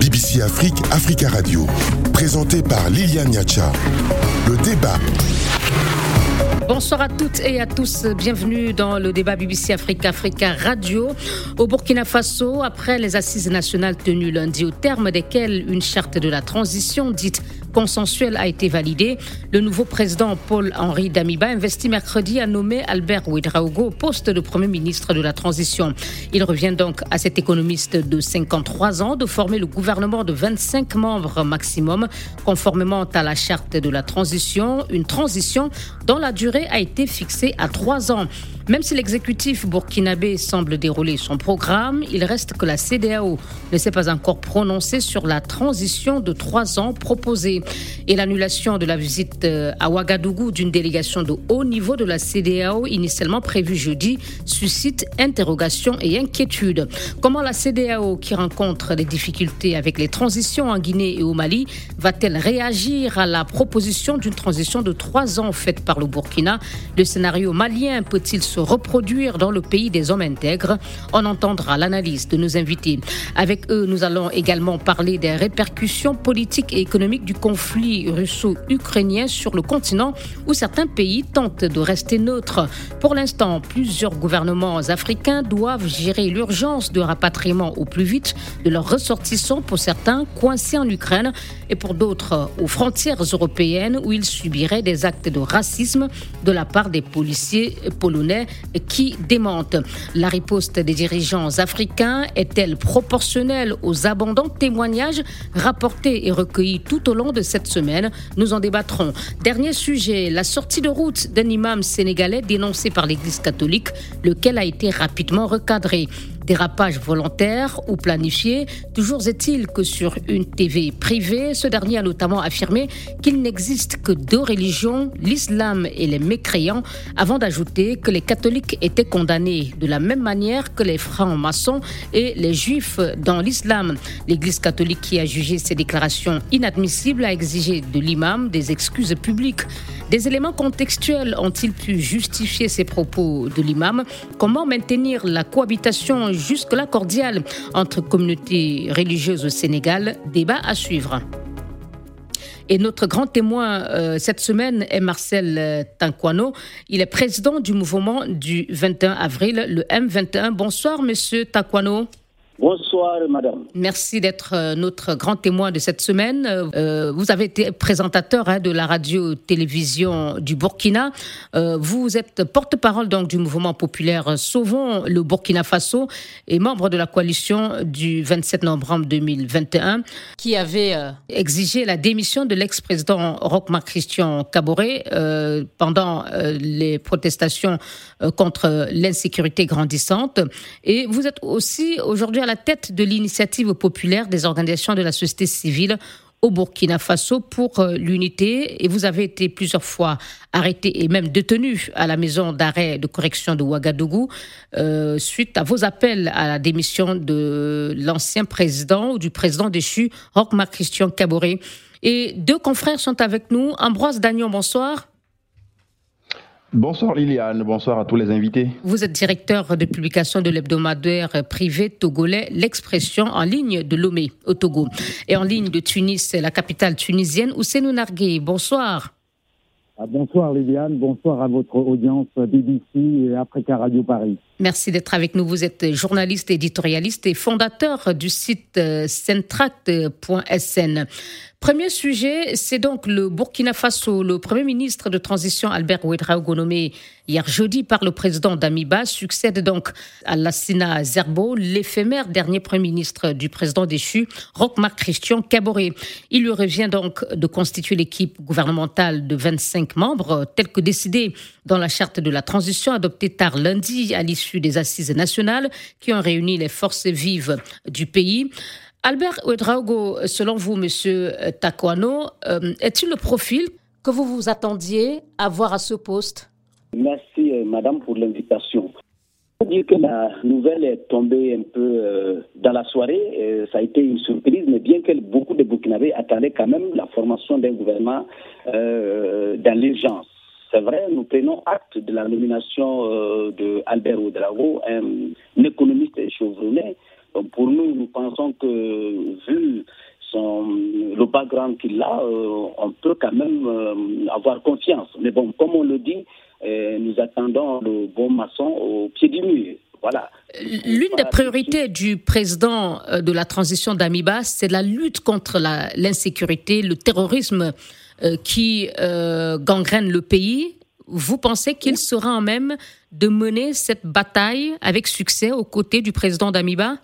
BBC Afrique, Africa Radio. Présenté par Liliane Niacha. Le débat. Bonsoir à toutes et à tous. Bienvenue dans le débat BBC Afrique Africa Radio. Au Burkina Faso, après les assises nationales tenues lundi, au terme desquelles une charte de la transition dite consensuelle a été validée, le nouveau président Paul-Henri Damiba investit mercredi à nommer Albert Ouedraogo au poste de Premier ministre de la Transition. Il revient donc à cet économiste de 53 ans de former le gouvernement de 25 membres maximum, conformément à la charte de la transition, une transition dont la durée a été fixée à trois ans. Même si l'exécutif burkinabé semble dérouler son programme, il reste que la CDAO ne s'est pas encore prononcée sur la transition de trois ans proposée. Et l'annulation de la visite euh, à Ouagadougou d'une délégation de haut niveau de la CDAO, initialement prévue jeudi, suscite interrogations et inquiétudes. Comment la CDAO, qui rencontre des difficultés avec les transitions en Guinée et au Mali, va-t-elle réagir à la proposition d'une transition de trois ans faite par le Burkina Le scénario malien peut-il se reproduire dans le pays des hommes intègres? On entendra l'analyse de nos invités. Avec eux, nous allons également parler des répercussions politiques et économiques du conflit russo-ukrainien sur le continent où certains pays tentent de rester neutres. Pour l'instant, plusieurs gouvernements africains doivent gérer l'urgence de rapatriement au plus vite de leurs ressortissants pour certains coincés en Ukraine et pour d'autres aux frontières européennes où ils subiraient des actes de racisme de la part des policiers polonais qui démente. La riposte des dirigeants africains est-elle proportionnelle aux abondants témoignages rapportés et recueillis tout au long de cette semaine? Nous en débattrons. Dernier sujet, la sortie de route d'un imam sénégalais dénoncé par l'Église catholique, lequel a été rapidement recadré. Dérapage volontaire ou planifié, toujours est-il que sur une TV privée, ce dernier a notamment affirmé qu'il n'existe que deux religions, l'islam et les mécréants, avant d'ajouter que les catholiques étaient condamnés de la même manière que les francs-maçons et les juifs dans l'islam. L'Église catholique qui a jugé ces déclarations inadmissibles a exigé de l'imam des excuses publiques. Des éléments contextuels ont-ils pu justifier ces propos de l'imam? Comment maintenir la cohabitation jusque-là cordiale entre communautés religieuses au Sénégal Débat à suivre. Et notre grand témoin euh, cette semaine est Marcel euh, Tanquano. Il est président du mouvement du 21 avril, le M21. Bonsoir, monsieur Tanquano. Bonsoir, madame. Merci d'être euh, notre grand témoin de cette semaine. Euh, vous avez été présentateur hein, de la radio-télévision du Burkina. Euh, vous êtes porte-parole donc du mouvement populaire Sauvons le Burkina Faso et membre de la coalition du 27 novembre 2021 qui avait exigé la démission de l'ex-président Rochmar Christian Caboret pendant les protestations contre l'insécurité grandissante. Et vous êtes aussi aujourd'hui à la tête de l'initiative populaire des organisations de la société civile au Burkina Faso pour euh, l'unité et vous avez été plusieurs fois arrêté et même détenu à la maison d'arrêt de correction de Ouagadougou euh, suite à vos appels à la démission de l'ancien président ou du président déchu, Rochmar Christian Caboret. Et deux confrères sont avec nous. Ambroise Dagnon, bonsoir. Bonsoir Liliane, bonsoir à tous les invités. Vous êtes directeur de publication de l'hebdomadaire privé togolais L'Expression en ligne de Lomé au Togo et en ligne de Tunis, la capitale tunisienne, Ousseinou Nargué. Bonsoir. Ah, bonsoir Liliane, bonsoir à votre audience BBC et Africa Radio Paris. Merci d'être avec nous. Vous êtes journaliste, éditorialiste et fondateur du site euh, centract.sn. Premier sujet, c'est donc le Burkina Faso. Le Premier ministre de transition Albert Ouedraogo nommé hier jeudi par le président Damiba succède donc à Lassina Zerbo, l'éphémère dernier Premier ministre du président déchu, Rochmar Christian Caboret. Il lui revient donc de constituer l'équipe gouvernementale de 25 membres, tel que décidé dans la charte de la transition adoptée tard lundi à l'issue des assises nationales qui ont réuni les forces vives du pays. Albert Ouedraogo, selon vous, Monsieur Takwano, euh, est-il le profil que vous vous attendiez à voir à ce poste? Merci, euh, Madame, pour l'invitation. Faut dire que la nouvelle est tombée un peu euh, dans la soirée. ça a été une surprise, mais bien que beaucoup de Burkinabés attendaient quand même la formation d'un gouvernement dans l'urgence. C'est vrai, nous prenons acte de la nomination de Albert un, économiste chevronné, pour nous, nous pensons vu son, le background qu'il a, euh, on peut quand même euh, avoir confiance. Mais bon, comme on le dit, nous attendons le bon maçon au pied du mur. Voilà. L'une des priorités du président de la transition d'Amiba, c'est la lutte contre l'insécurité, le terrorisme qui gangrène le pays. Vous pensez qu'il sera en même de mener cette bataille avec succès aux côtés du président d'Amiba?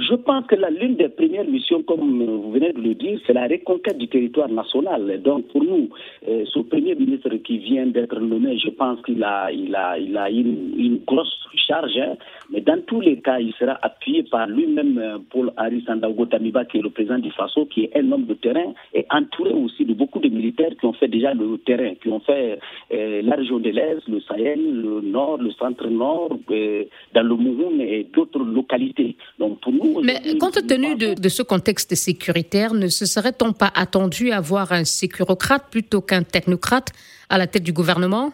Je pense que l'une des premières missions, comme vous venez de le dire, c'est la reconquête du territoire national. Donc pour nous, euh, ce premier ministre qui vient d'être nommé, je pense qu'il a, il a, il a une, grosse charge, hein. mais dans tous les cas, il sera appuyé par lui-même, euh, Paul Harry Sandago Tamiba, qui est le président du FASO, qui est un homme de terrain, et entouré aussi de beaucoup de militaires qui ont fait déjà le terrain, qui ont fait euh, la région de l'Est, le Sahel, le Nord, le centre-nord, dans le Mouhoun et d'autres localités. Donc pour mais compte tenu de, ce contexte sécuritaire, ne se serait-on pas attendu à voir un sécurocrate plutôt qu'un technocrate à la tête du gouvernement?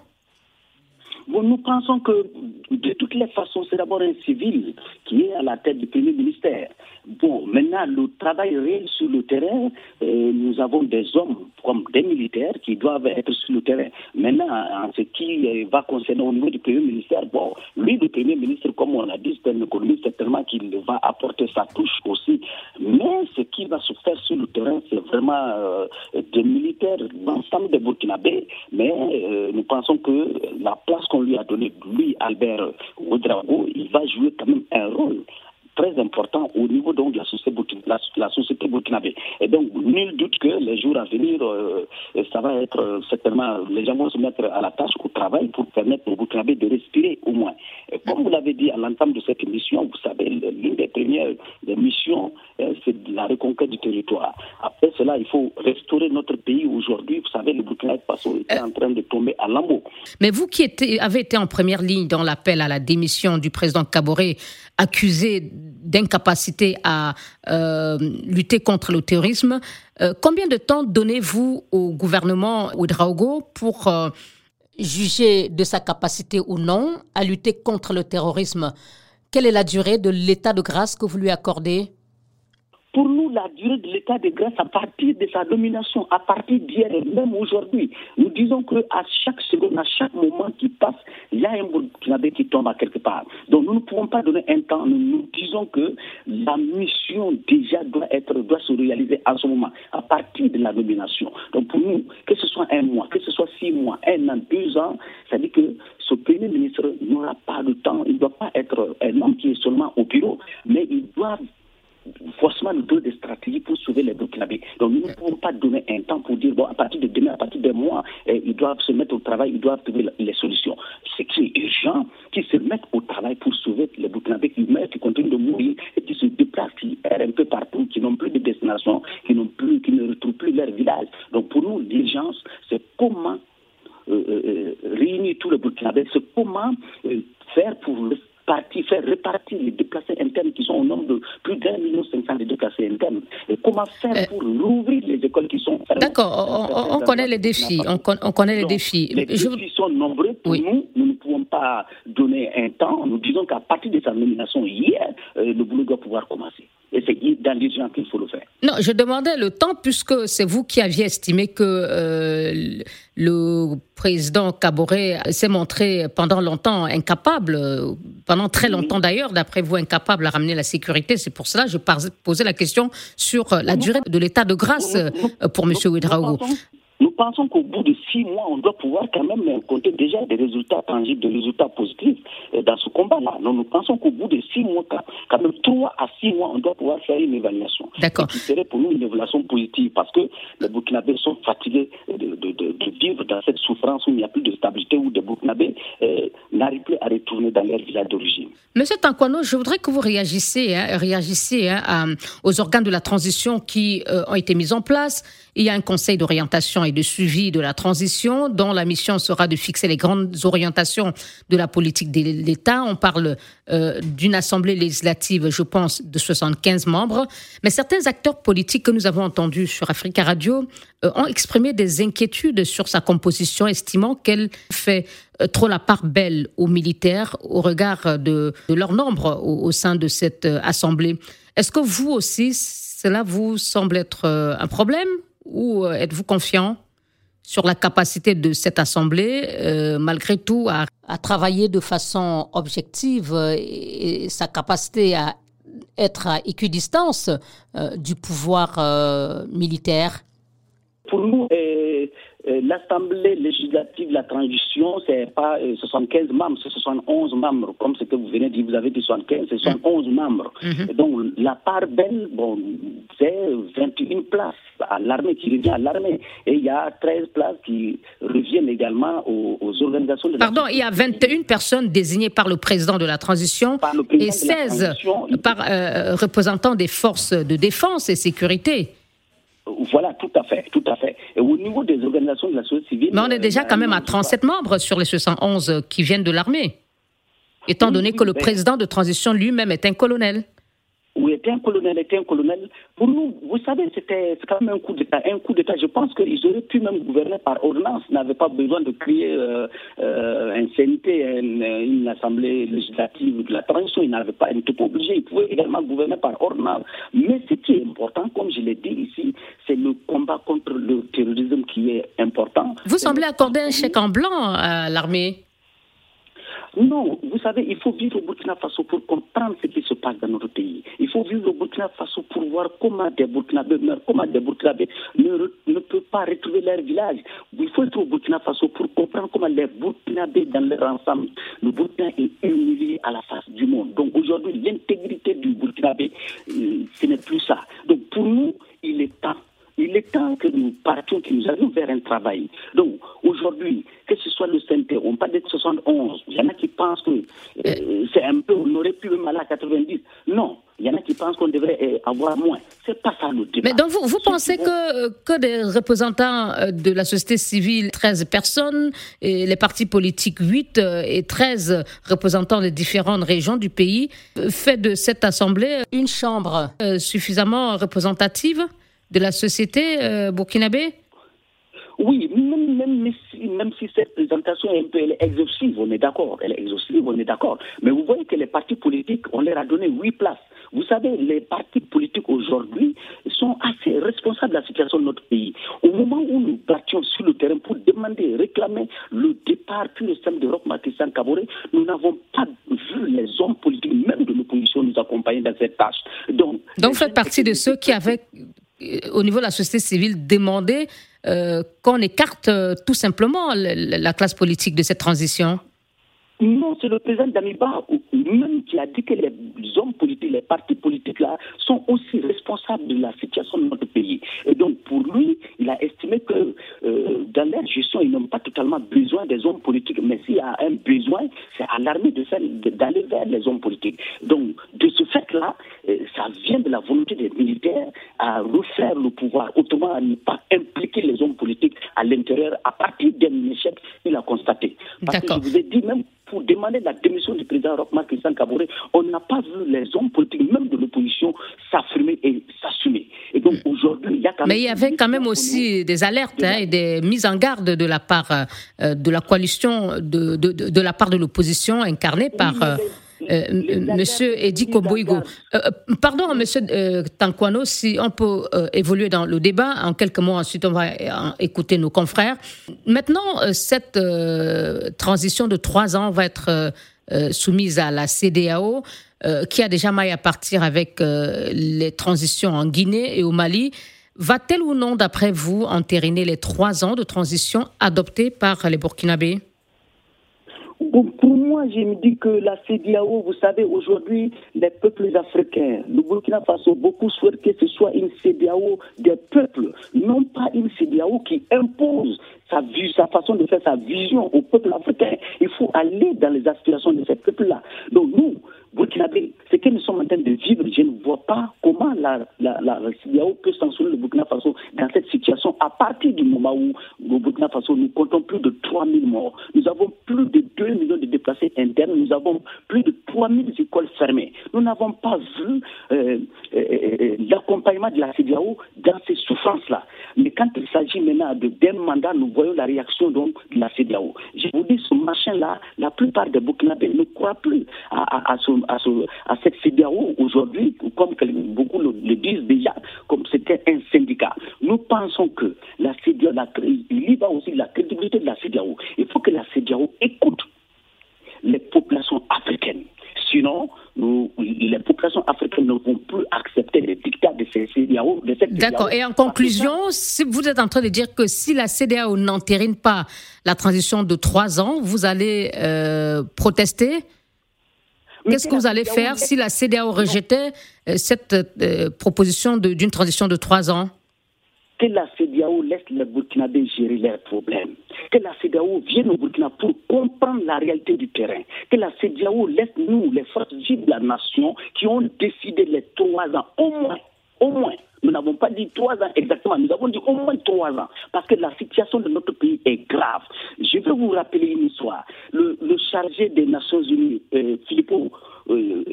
Bon, nous pensons que de toutes les façons, c'est d'abord un civil qui est à la tête du premier ministère. Bon, maintenant, le travail réel sur le terrain, nous avons des hommes comme des militaires qui doivent être sur le terrain. Maintenant, en ce qui va concerner au niveau du premier ministère, bon, lui, le premier ministre, comme on a dit, c'est un économiste, certainement qu'il va apporter sa touche aussi. Mais ce qui va se faire sur le terrain, c'est vraiment euh, des militaires, l'ensemble des Burkinabés. Mais euh, nous pensons que la place qu'on lui a donnée, lui, Albert Ouedraogo, il va jouer quand même un rôle très important au niveau donc, de la société, la. Et donc, nul doute que les jours à venir, euh, ça va être euh, certainement, les gens vont se mettre à la tâche au travail pour permettre aux Burkinabé de respirer au moins. Et comme vous l'avez dit à l'entame de cette émission, vous savez, l'une des premières des missions, euh, c'est la reconquête du territoire. Après cela, il faut restaurer notre pays aujourd'hui. Vous savez, le Burkina Faso est en train de tomber à lambeaux. Mais vous qui avez été en première ligne dans l'appel à la démission du président Kaboré, accusé d'incapacité à euh, lutter contre le terrorisme. Euh, combien de temps donnez-vous au gouvernement Ouedraogo pour euh, juger de sa capacité ou non à lutter contre le terrorisme? Quelle est la durée de l'état de grâce que vous lui accordez? Pour nous, la durée de l'état de grâce à partir de sa domination, à partir d'hier et même aujourd'hui, nous disons qu'à chaque seconde, à chaque moment qui passe, il y a un Burkinabé qui tombe à quelque part. Donc nous ne pouvons pas donner un temps. Nous, nous disons que la mission déjà doit être, doit se réaliser à ce moment, à partir de la domination. Donc pour nous, que ce soit un mois, que ce soit six mois, un an, deux ans, ça dit que ce premier ministre n'aura pas de temps. Il ne doit pas être un homme qui est seulement au bureau, mais il doit forcément nous donne des stratégies pour sauver les Burkinabés. Donc nous ne pouvons pas donner un temps pour dire, bon, à partir de demain, à partir de mois, eh, ils doivent se mettre au travail, ils doivent trouver les solutions. C'est qui les gens qui se mettent au travail pour sauver les Burkinabés qui meurent, qui continuent de mourir et qui se déplacent, qui errent un peu partout, qui n'ont plus de destination, qui, n'ont plus, qui ne retrouvent plus leur village. Donc pour nous, l'urgence, c'est comment euh, euh, euh, réunir tous les Burkinabés, c'est comment faire pour partir, faire répartir les déplacés internes qui sont au nombre de plus d'un million cinq cents de déplacés internes. Et comment faire euh, pour rouvrir les écoles qui sont D'accord, on, connaît les défis. On, connaît les défis. Les défis sont nombreux pour nous. Nous ne pouvons pas donner un temps. Nous disons qu'à partir de sa nomination hier, euh, le boulot doit pouvoir commencer. Et c'est dans l'urgence qu'il faut le faire. Non, je demandais le temps puisque c'est vous qui aviez estimé que euh, le président Caboret s'est montré pendant longtemps incapable, pendant très longtemps d'ailleurs, d'après vous, incapable à ramener la sécurité. C'est pour cela que je posais la question sur la durée de l'état de grâce pour M. Ouedraogo. Nous pensons qu'au bout de six mois, on doit pouvoir quand même compter déjà des résultats tangibles, des résultats positifs euh, dans ce combat-là. Nous, pensons qu'au bout de six mois, quand même trois à six mois, on doit pouvoir faire une évaluation. D'accord. Ce serait pour nous une évaluation positive parce que les Burkinabés sont fatigués de, vivre dans cette souffrance où il n'y a plus de stabilité, où les Burkinabés euh, n'arrivent plus à retourner dans leur village d'origine. Monsieur Tankwano, je voudrais que vous réagissiez, hein, hein, aux organes de la transition qui euh, ont été mis en place. Il y a un conseil d'orientation et de suivi de la transition, dont la mission sera de fixer les grandes orientations de la politique de l'État. On parle euh, d'une assemblée législative, je pense, de 75 membres. Mais certains acteurs politiques que nous avons entendus sur Africa Radio euh, ont exprimé des inquiétudes sur sa composition, estimant qu'elle fait trop la part belle aux militaires au regard de, leur nombre au, sein de cette assemblée. Est-ce que vous aussi, cela vous semble être un problème ou êtes-vous confiant sur la capacité de cette Assemblée, euh, malgré tout, à, travailler de façon objective euh, et, sa capacité à être à équidistance euh, du pouvoir militaire? Pour euh, l'Assemblée législative, la transition, c'est pas 75 euh, membres, c'est 71 membres, comme ce que vous venez de dire, vous avez dit 75, c'est 71 membres. Mhm. donc, la part belle, bon, c'est 21 places à l'armée, qui revient à l'armée. Et il y a 13 places qui reviennent également aux, organisations de Pardon, il y a 21 personnes désignées par le président de la transition et 16 par euh, représentants des forces de défense et sécurité. Voilà, tout à fait, au niveau des organisations de la société civile... Mais on est déjà quand même à 37 membres sur les 611 qui viennent de l'armée, étant donné que le président de transition lui-même est un colonel ou était un colonel, était un colonel. Pour nous, vous savez, c'était quand même un coup d'État. Un coup d'État, je pense qu'ils auraient pu même gouverner par ordonnance, n'avaient pas besoin de créer euh, euh, un CNT, une, assemblée législative de la transition. Ils n'avaient pas, ils n'étaient pas obligés. Ils pouvaient également gouverner par ordonnance. Mais ce qui est important, comme je l'ai dit ici, c'est le combat contre le terrorisme qui est important. Vous semblez accorder un chèque en blanc à l'armée non, vous savez, il faut vivre au Burkina Faso pour comprendre ce qui se passe dans notre pays. Il faut vivre au Burkina Faso pour voir comment des Burkinabés meurent, comment des Burkinabés ne, ne peuvent pas retrouver leur village. Il faut être au Burkina Faso pour comprendre comment les Burkinabés, dans leur ensemble, le Burkina est humilié à la face du monde. Donc aujourd'hui, l'intégrité du Burkinabé, euh, ce n'est plus ça. Donc pour nous, il est temps il est temps que nous partions, que nous allions vers un travail. Donc, aujourd'hui, soit le CNT, on parle de 71, il y en a qui pensent que euh, c'est un peu, on aurait pu même aller à 90. Non, il y en a qui pensent qu'on devrait euh, avoir moins. C'est pas ça le débat. Mais donc, vous, vous pensez que, que des représentants euh, de la société civile, 13 personnes, et les partis politiques, 8 et 13 représentants des différentes régions du pays, fait de cette assemblée une chambre suffisamment représentative de la société euh, burkinabé? Oui, même, même, même, si, cette présentation est un peu exhaustive, on est d'accord, elle est exhaustive, on est d'accord. Mais vous voyez que les partis politiques, on leur a donné huit places. Vous savez, les partis politiques aujourd'hui sont assez responsables de la situation de notre pays. Au moment où nous battions sur le terrain pour demander, réclamer le départ puis le système d'Europe Matissan Kabore, nous n'avons pas vu les hommes politiques, même de l'opposition, nous accompagner dans cette tâche. Donc, Donc vous faites partie de ceux qui avaient au niveau de la société civile, demander euh, qu'on écarte euh, tout simplement la, classe politique de cette transition même qui a dit que les hommes politiques, les partis politiques là, sont aussi responsables de la situation de notre pays. Et donc pour lui, il a estimé que euh, dans leur gestion, ils n'ont pas totalement besoin des hommes politiques, mais s'il y a un besoin, c'est à l'armée d'aller vers les hommes politiques. Donc de ce fait-là, ça vient de la volonté des militaires à refaire le pouvoir, autrement à ne pas impliquer les hommes politiques à l'intérieur à partir d'un échec qu'il a constaté. Parce que je vous ai dit, même pour demander la démission du président Rochman Christian on n'a pas vu les hommes politiques, même de l'opposition, s'affirmer et s'assumer. Et donc hmm. aujourd'hui, il y a quand même. Mais il y avait quand même aussi des alertes hein, et des mises en garde de la part euh, de la coalition, de, de, de, la part de l'opposition incarnée par. Euh, euh, Monsieur Edi Koboigo. Euh, euh, pardon, Monsieur Tankwano, si on peut évoluer dans le débat, en quelques mots, ensuite on va écouter nos confrères. Maintenant, cette transition de trois ans va être soumise à la CDAO, qui a déjà maille à partir avec les transitions en Guinée et au Mali. Va-t-elle ou non, d'après vous, entériner les trois ans de transition adoptés par les Burkinabés? Pour moi, je me dis que la CDAO, vous savez, aujourd'hui, les peuples africains, le Burkina Faso, beaucoup souhaitent que ce soit une CDAO des peuples, non pas une CDAO qui impose sa, vue, sa façon de faire sa vision au peuple africain. Il faut aller dans les aspirations de ces peuples-là. Donc nous, Ce que nous sommes en train de vivre, je ne vois pas comment la, la, la, peut sanctionner le Burkina Faso dans cette situation à partir du moment où au Burkina Faso, nous comptons plus de 3 000 morts. Nous avons plus de 2 millions de déplacés internes. Nous avons plus de 3 000 écoles fermées. Nous n'avons pas vu euh, euh, euh, l'accompagnement de la CDAO dans ces souffrances-là. Mais quand il s'agit maintenant de d'un mandat, nous voyons la réaction donc de la CDAO. Je vous dis, ce machin-là, la plupart des Burkinabés ne croient plus à, à, cette CDAO aujourd'hui, comme beaucoup le, disent déjà, comme c'était un syndicat. Nous pensons que la CDAO, il y va aussi la crédibilité de la CDAO. Il faut que la CDAO écoute les populations africaines. Sinon, les populations africaines ne vont plus accepter les dictats de ces CDAO. D'accord. Et en conclusion, si vous êtes en train de dire que si la CDAO n'entérine pas la transition de trois ans, vous allez euh, protester? Qu'est-ce que vous allez faire si la CDAO rejetait euh, cette euh, proposition d'une transition de trois ans? Que la CDAO laisse les Burkinabés gérer leurs problèmes. Que la CDAO vienne au Burkina pour comprendre la réalité du terrain. Que la CDAO laisse nous, les forces vives de la nation, qui ont décidé les trois ans, au moins, au moins, nous n'avons pas dit trois ans exactement, nous avons dit au moins trois ans, parce que la situation de notre pays est grave. Je vais vous rappeler une histoire. Le, chargé des Nations Unies, euh, Philippot euh,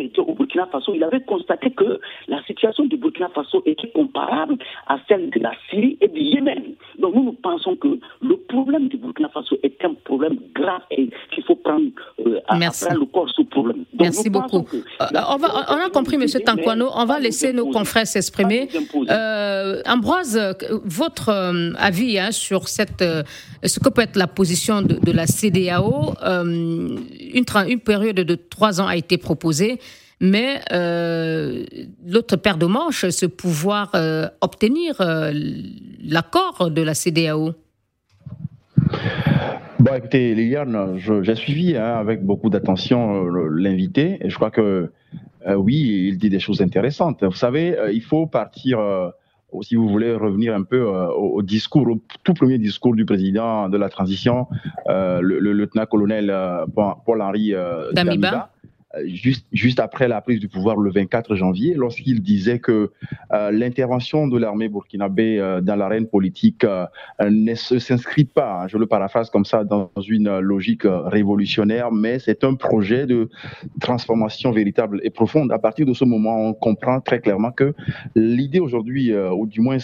était au Burkina Faso, il avait constaté que la situation du Burkina Faso était comparable à celle de la Syrie et du Yémen. Donc nous, nous pensons que le problème du Burkina Faso est un problème grave et qu'il faut prendre euh, à, le corps ce problème. Merci beaucoup. Euh, on, va, on, a compris, M. Tankwano, on va laisser nos confrères s'exprimer. Euh, Ambroise, votre avis hein, sur cette, ce que peut être la position de, la CDAO, une, une période de trois ans a été proposée mais l'autre paire de manches, ce pouvoir obtenir l'accord de la CDAO. Bon, écoutez, Liliane, j'ai suivi hein, avec beaucoup d'attention euh, l'invité et je crois que euh, oui, il dit des choses intéressantes. Vous savez, euh, il faut partir, si vous voulez revenir un peu au, discours, au tout premier discours du président de la transition, le, lieutenant-colonel Paul-Henri Damiba euh, juste, juste après la prise du pouvoir le 24 janvier, lorsqu'il disait que euh, l'intervention de l'armée burkinabé euh, dans l'arène politique ne s'inscrit pas, hein, je le paraphrase comme ça, dans une logique révolutionnaire, mais c'est un projet de transformation véritable et profonde. À partir de ce moment, on comprend très clairement que l'idée aujourd'hui, ou du moins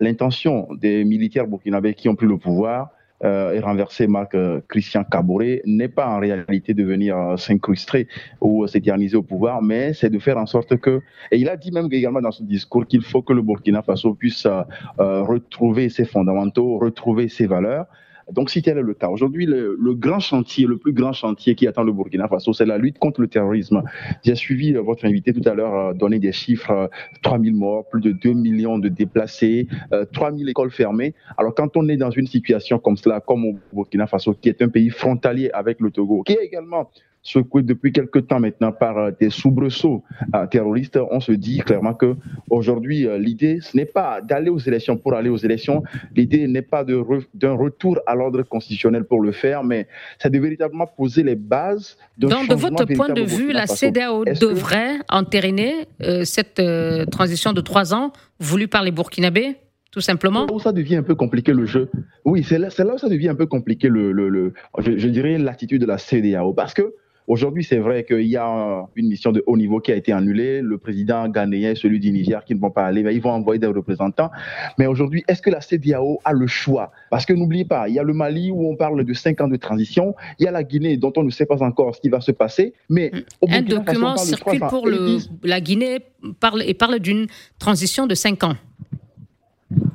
l'intention des militaires burkinabés qui ont pris le pouvoir, euh, et renverser Marc euh, Christian Caboret n'est pas en réalité de venir euh, ou s'éterniser au pouvoir, mais c'est de faire en sorte que, et il a dit même également dans ce discours qu'il faut que le Burkina Faso puisse retrouver ses fondamentaux, retrouver ses valeurs. Donc, si tel est le cas, aujourd'hui, le, grand chantier, le plus grand chantier qui attend le Burkina Faso, c'est la lutte contre le terrorisme. J'ai suivi euh, votre invité tout à l'heure euh, donner des chiffres 3000 euh, morts, plus de 2 millions de déplacés, 3000 écoles fermées. Alors, quand on est dans une situation comme cela, comme au Burkina Faso, qui est un pays frontalier avec le Togo, qui est également secoué depuis quelque temps maintenant par euh, des soubresauts euh, terroristes, on se dit clairement que aujourd'hui euh, l'idée ce n'est pas d'aller aux élections pour aller aux élections, l'idée n'est pas d'un retour à l'ordre constitutionnel pour le faire, mais c'est de véritablement poser les bases de Donc de votre point de vue, la CDAO devrait entériner cette transition de trois ans voulue par les Burkinabés tout simplement? Là où ça devient un peu compliqué le jeu. Oui, c'est là, là, où ça devient un peu compliqué le, le, je, je, dirais l'attitude de la CDAO. Parce que Aujourd'hui, c'est vrai qu'il y a une mission de haut niveau qui a été annulée. Le président ghanéen, celui du Niger, qui ne vont pas aller, ils vont envoyer des représentants. Mais aujourd'hui, est-ce que la CDAO a le choix? Parce que n'oubliez pas, il y a le Mali où on parle de cinq ans de transition. Il y a la Guinée dont on ne sait pas encore ce qui va se passer. Mais un document circule pour le, la Guinée parle, et parle d'une transition de cinq ans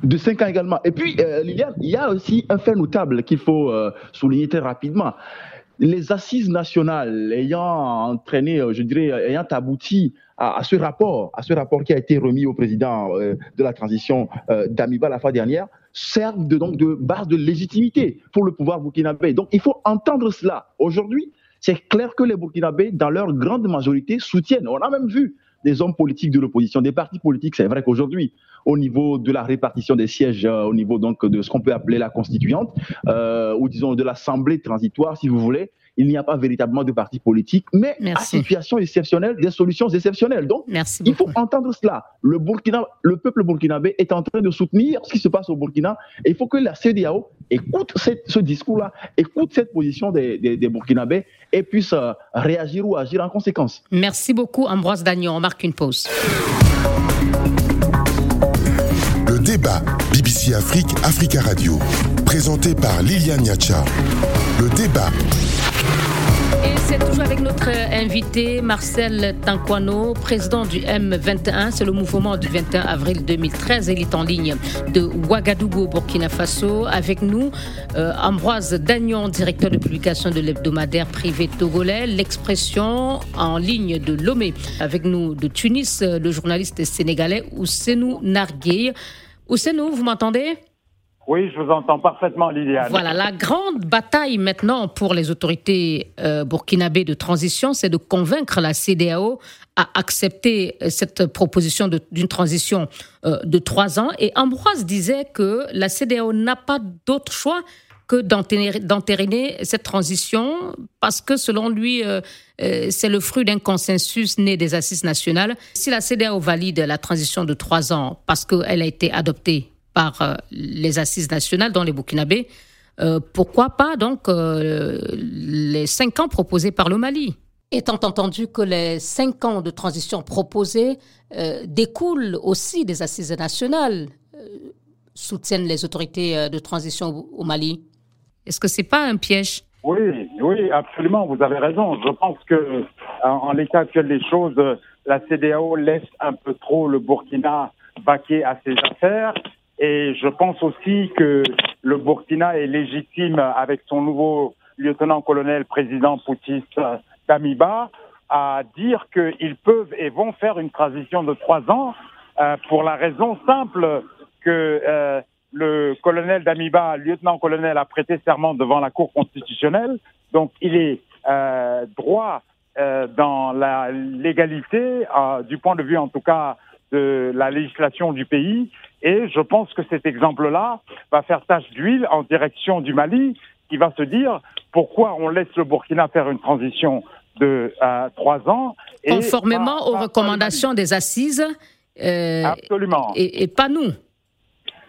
de cinq ans également. Et puis, euh, Liliane, il y a aussi un fait notable qu'il faut euh, souligner très rapidement les assises nationales ayant entraîné, euh, je dirais, ayant abouti à, ce rapport, à ce rapport qui a été remis au président euh, de la transition euh, d'Amiba la fois dernière, servent de, donc de base de légitimité pour le pouvoir burkinabé. Donc il faut entendre cela. Aujourd'hui, c'est clair que les Burkinabés, dans leur grande majorité, soutiennent. On a même vu des hommes politiques de l'opposition, des partis politiques. C'est vrai qu'aujourd'hui, au niveau de la répartition des sièges, euh, au niveau donc de ce qu'on peut appeler la constituante, euh, ou disons de l'assemblée transitoire, si vous voulez, il n'y a pas véritablement de parti politique, mais à situation exceptionnelle, des solutions exceptionnelles. Donc, il faut entendre cela. Le, Burkina, le peuple burkinabé est en train de soutenir ce qui se passe au Burkina et il faut que la CDAO écoute ce discours-là, écoute cette position des, des, Burkinabés et puisse euh, réagir ou agir en conséquence. Merci beaucoup, Ambroise Dagnon. On marque une pause. Le débat BBC Afrique, Africa Radio, présenté par Liliane Niacha. Le débat et c'est toujours avec notre invité Marcel Tanquano, président du M21. C'est le mouvement du 21 avril 2013. Il est en ligne de Ouagadougou, Burkina Faso. Avec nous, euh, Ambroise Dagnon, directeur de publication de l'hebdomadaire privé togolais. L'expression en ligne de Lomé. Avec nous de Tunis, le journaliste sénégalais Ousenou Nargué. Ousenou, vous m'entendez? Oui, je vous entends parfaitement, Liliane. Voilà, la grande bataille maintenant pour les autorités euh, burkinabées de transition, c'est de convaincre la CDAO à accepter euh, cette proposition d'une transition euh, de trois ans. Et Ambroise disait que la CDAO n'a pas d'autre choix que d'entériner cette transition parce que selon lui, c'est le fruit d'un consensus né des assises nationales. Si la CDAO valide la transition de trois ans parce qu'elle a été adoptée par euh, les assises nationales dans les Burkinabés, euh, pourquoi pas donc euh, les cinq ans proposés par le Mali? Étant entendu que les cinq ans de transition proposés découlent aussi des assises nationales, soutiennent les autorités de transition au Mali. Est-ce que c'est pas un piège? Oui, oui, absolument. Vous avez raison. Je pense que en, l'état actuel des choses, la CDAO laisse un peu trop le Burkina baquer à ses affaires et je pense aussi que le Burkina est légitime avec son nouveau lieutenant-colonel président poutiste Damiba à dire qu'ils peuvent et vont faire une transition de trois ans euh, pour la raison simple que euh, le colonel Damiba, lieutenant-colonel, a prêté serment devant la Cour constitutionnelle. Donc il est euh, droit euh, dans la légalité, euh, du point de vue en tout cas de la législation du pays. Et je pense que cet exemple-là va faire tache d'huile en direction du Mali, qui va se dire pourquoi on laisse le Burkina faire une transition de euh, trois ans. Conformément aux recommandations des assises. Euh, absolument. Et, pas nous.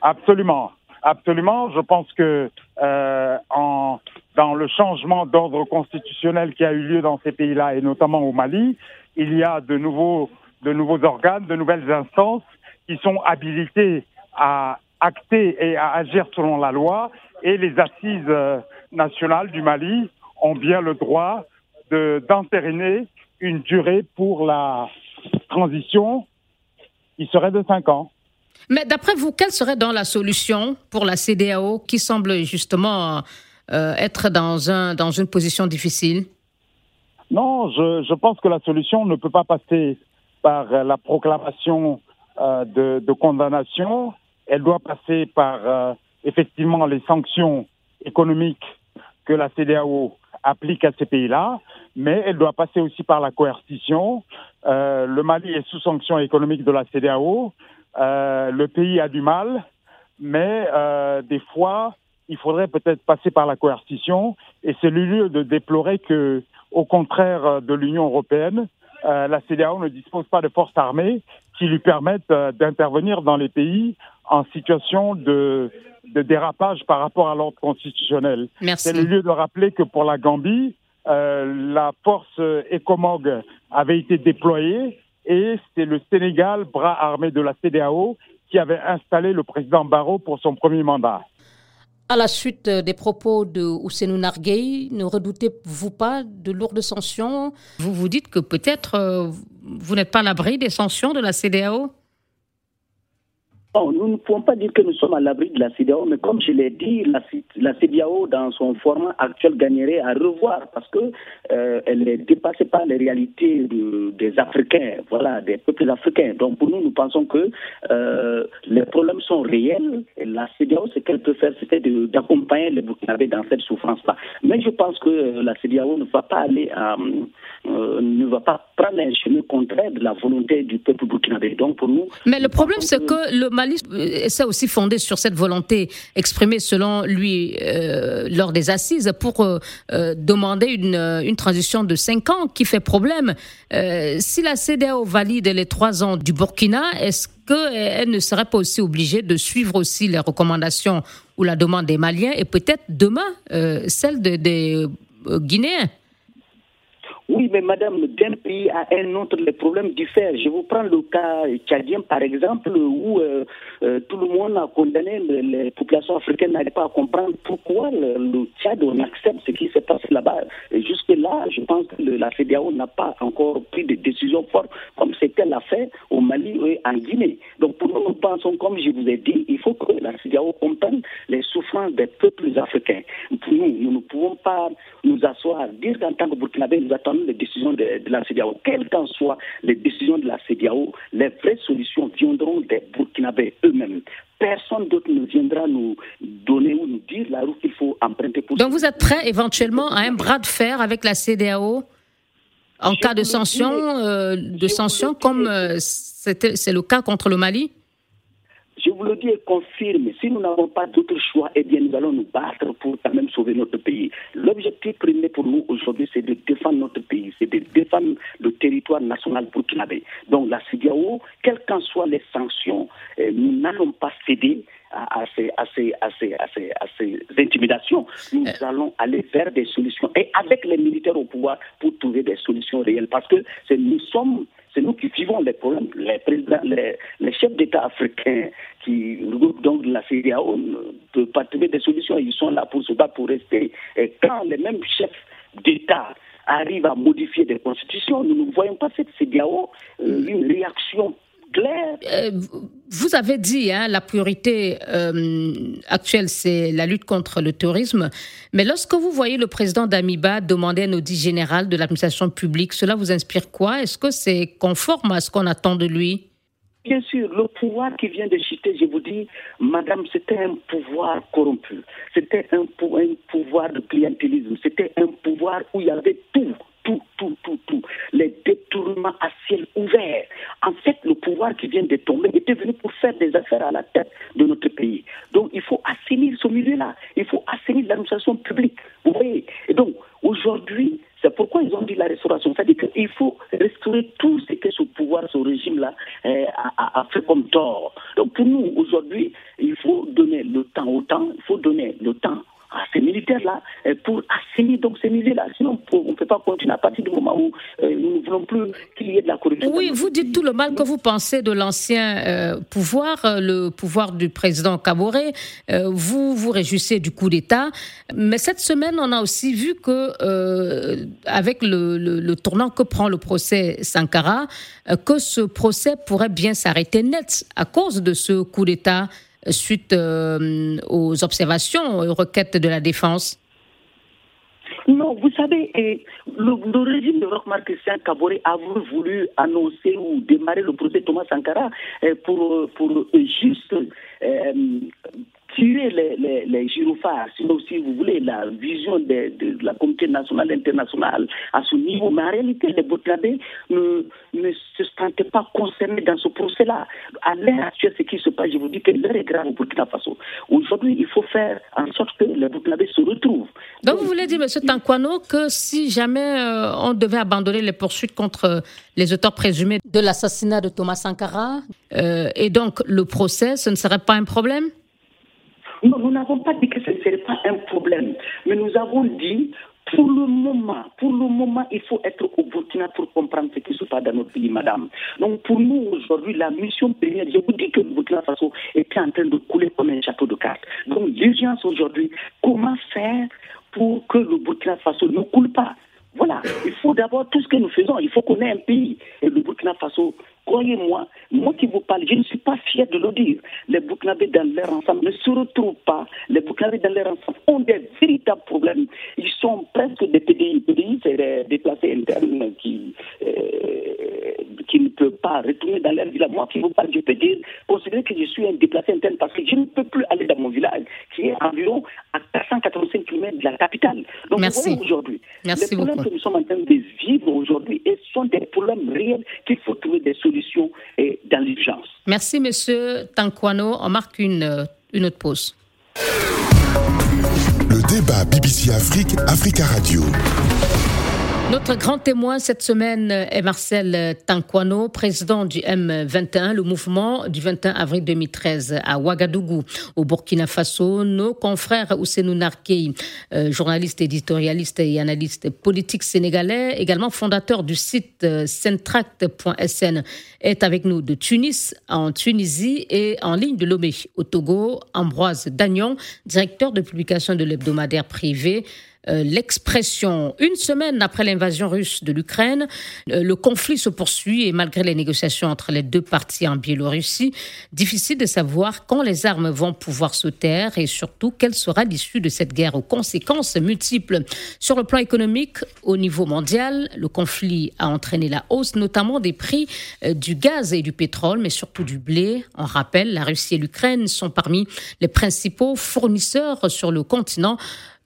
Absolument. Absolument. Je pense que euh, en, dans le changement d'ordre constitutionnel qui a eu lieu dans ces pays-là, et notamment au Mali, il y a de nouveaux de nouveaux organes, de nouvelles instances qui sont habilitées à acter et à agir selon la loi. Et les assises euh, nationales du Mali ont bien le droit d'entériner une durée pour la transition qui serait de cinq ans. Mais d'après vous, quelle serait dans la solution pour la CDAO qui semble justement euh, être dans, un, dans une position difficile? Non, je, je pense que la solution ne peut pas passer par la proclamation euh, de, condamnation, elle doit passer par euh, effectivement les sanctions économiques que la CDAO applique à ces pays-là, mais elle doit passer aussi par la coercition. Euh, le Mali est sous sanctions économiques de la CDAO. le pays a du mal, mais des fois, il faudrait peut-être passer par la coercition. Et c'est le lieu de déplorer que, au contraire de l'Union européenne, euh, la CDAO ne dispose pas de forces armées qui lui permettent euh, d'intervenir dans les pays en situation de, dérapage par rapport à l'ordre constitutionnel. C'est le lieu de rappeler que pour la Gambie, euh, la force ECOMOG avait été déployée et c'est le Sénégal, bras armé de la CDAO, qui avait installé le président Barrault pour son premier mandat. À la suite des propos de Ousseinou Narguey, ne redoutez-vous pas de lourdes sanctions? Vous vous dites que peut-être euh, vous n'êtes pas à l'abri des sanctions de la CDAO nous ne pouvons pas dire que nous sommes à l'abri de la CDAO, mais comme je l'ai dit, la, la CDAO, dans son format actuel, gagnerait à revoir parce qu'elle euh, est dépassée par les réalités des Africains, voilà, des peuples africains. Donc pour nous, nous pensons que euh, les problèmes sont réels. Et la CDAO, ce qu'elle peut faire, c'était d'accompagner les Burkinabés dans cette souffrance-là. Mais je pense que euh, la CDAO ne va pas aller à, euh, ne va pas prendre un chemin contraire de la volonté du peuple burkinabé. Donc pour nous. Mais le problème, c'est que le Mali Mali c'est aussi fondé sur cette volonté exprimée selon lui lors des assises pour demander une, une transition de cinq ans qui fait problème. si la CDAO valide les trois ans du Burkina, est-ce qu'elle ne serait pas aussi obligée de suivre aussi les recommandations ou la demande des Maliens et peut-être demain celle des Guinéens? Oui, mais madame, d'un pays à un autre, les problèmes diffèrent. Je vous prends le cas tchadien, par exemple, où euh, euh, tout le monde a condamné, les populations africaines n'arrivent pas à comprendre pourquoi le, Tchad, on accepte ce qui se passe là-bas. Jusque-là, je pense que la CDAO n'a pas encore pris de décisions fortes, comme c'était l'a fait au Mali et en Guinée. Donc pour nous, nous pensons, comme je vous ai dit, il faut que la CDAO comprenne les souffrances des peuples africains. Nous, nous ne pouvons pas nous asseoir, dire qu'en tant que Burkinabé, nous attendons les décisions de, la CDAO. Quelles qu'en soient les décisions de la CDAO, les vraies solutions viendront des Burkinabés eux-mêmes. Personne d'autre ne viendra nous donner ou nous dire la route qu'il faut emprunter pour. Donc vous êtes prêt éventuellement à un bras de fer avec la CDAO en cas de sanction, euh, de sanctions comme euh, c'est le cas contre le Mali? Je vous le dis et confirme, si nous n'avons pas d'autre choix, eh bien, nous allons nous battre pour quand même sauver notre pays. L'objectif premier pour nous aujourd'hui, c'est de défendre notre pays, c'est de défendre le territoire national burkinabé. Donc, la CDAO, quelles qu'en soient les sanctions, eh, nous n'allons pas céder à, ces, à, ces, à, ces, à, ces, à, ces, intimidations. Nous euh. allons aller vers des solutions et avec les militaires au pouvoir pour trouver des solutions réelles parce que nous sommes c'est nous qui vivons les problèmes. Les, chefs d'État africains qui regroupent donc la CDAO ne peuvent pas trouver des solutions. Ils sont là pour se battre, pour rester. Et quand les mêmes chefs d'État arrivent à modifier des constitutions, nous ne voyons pas cette CDAO euh, une réaction euh, vous avez dit, hein, la priorité euh, actuelle, c'est la lutte contre le terrorisme. Mais lorsque vous voyez le président d'Amiba demander un audit général de l'administration publique, cela vous inspire quoi? Est-ce que c'est conforme à ce qu'on attend de lui? Bien sûr, le pouvoir qui vient de chuter, je vous dis, madame, c'était un pouvoir corrompu. C'était un, un pouvoir de clientélisme. C'était un pouvoir où il y avait tout tout, tout, tout, tout. Les détournements à ciel ouvert. En fait, le pouvoir qui vient de tomber était venu pour faire des affaires à la tête de notre pays. Donc, il faut assainir ce milieu-là. Il faut assainir l'administration publique. Vous voyez? Et donc, aujourd'hui, c'est pourquoi ils ont dit la restauration. C'est-à-dire qu'il faut restaurer tout ce que ce pouvoir, ce régime-là eh, a, a, fait comme tort. Donc pour nous, aujourd'hui, il faut donner le temps au temps, il faut donner le temps à ces militaires-là euh, pour assainir donc ces milieux-là. Sinon, on ne peut pas continuer à partir du moment où euh, nous ne voulons plus qu'il y ait de la corruption. Oui, vous dites tout le mal que vous pensez de l'ancien euh, pouvoir, le pouvoir du président Kaboré. vous vous réjouissez du coup d'État. Mais cette semaine, on a aussi vu que, avec le, tournant que prend le procès Sankara, que ce procès pourrait bien s'arrêter net à cause de ce coup d'État suite euh, aux observations, aux requêtes de la défense? Non, vous savez, le, régime de Rochmar Christian Kabore a voulu annoncer ou démarrer le procès Thomas Sankara euh, pour, pour juste euh, tirer les, les, les si vous voulez la vision de, la communauté nationale internationale à ce niveau. Mais en réalité, les Burkinabés ne, ne se sentaient pas concernés dans ce procès-là. À l'heure actuelle, ce qui se passe, je vous dis que l'heure est grave au Burkina Faso. Aujourd'hui, il faut faire en sorte que les Burkinabés se retrouvent. Donc, vous voulez dire, M. Tankwano, que si jamais euh, on devait abandonner les poursuites contre les auteurs présumés de l'assassinat de Thomas Sankara, euh, et donc le procès, ce ne serait pas un problème? Non, nous n'avons pas dit que ce ne serait pas un problème, mais nous avons dit pour le moment, pour le moment, il faut être au Burkina pour comprendre ce qui se passe dans notre pays, madame. Donc, pour nous, aujourd'hui, la mission première, je vous dis que le Burkina Faso est en train de couler comme un château de cartes. Donc, l'urgence aujourd'hui, comment faire pour que le Burkina Faso ne coule pas? Voilà, il faut d'abord tout ce que nous faisons, il faut qu'on ait un pays. Et le Burkina Faso, croyez-moi, moi qui vous parle, je ne suis pas fier de le dire. Les Burkinabés dans leur ensemble ne se retrouvent pas. Les Burkinabés dans leur ensemble ont des véritables problèmes. Ils sont presque des PDI. PDI, c'est des déplacés internes qui, euh, qui ne peuvent pas retourner dans leur village. Moi, vous je peux dire, considérer que je suis un déplacé interne parce que je ne peux plus aller dans mon village qui est environ à 485 km de la capitale. Donc, Merci. aujourd'hui, les problèmes que nous sommes en train de vivre aujourd'hui sont des problèmes réels qu'il faut trouver des solutions et dans l'urgence. Merci, Monsieur Tanquano. On marque une, une autre pause. Le débat BBC Afrique, Africa Radio. Notre grand témoin cette semaine est Marcel Tanquano, président du M21, le mouvement du 21 avril 2013 à Ouagadougou, au Burkina Faso. Nos confrères Ousseinou Narkei, euh, journaliste, éditorialiste et analyste politique sénégalais, également fondateur du site euh, centract.sn, est avec nous de Tunis, en Tunisie et en ligne de Lomé, au Togo. Ambroise Dagnon, directeur de publication de l'hebdomadaire privé euh, l'expression. Une semaine après l'invasion russe de l'Ukraine, euh, le conflit se poursuit et malgré les négociations entre les deux parties en Biélorussie, difficile de savoir quand les armes vont pouvoir se taire et surtout quelle sera l'issue de cette guerre aux conséquences multiples. Sur le plan économique, au niveau mondial, le conflit a entraîné la hausse notamment des prix euh, du gaz et du pétrole, mais surtout du blé. On rappelle, la Russie et l'Ukraine sont parmi les principaux fournisseurs sur le continent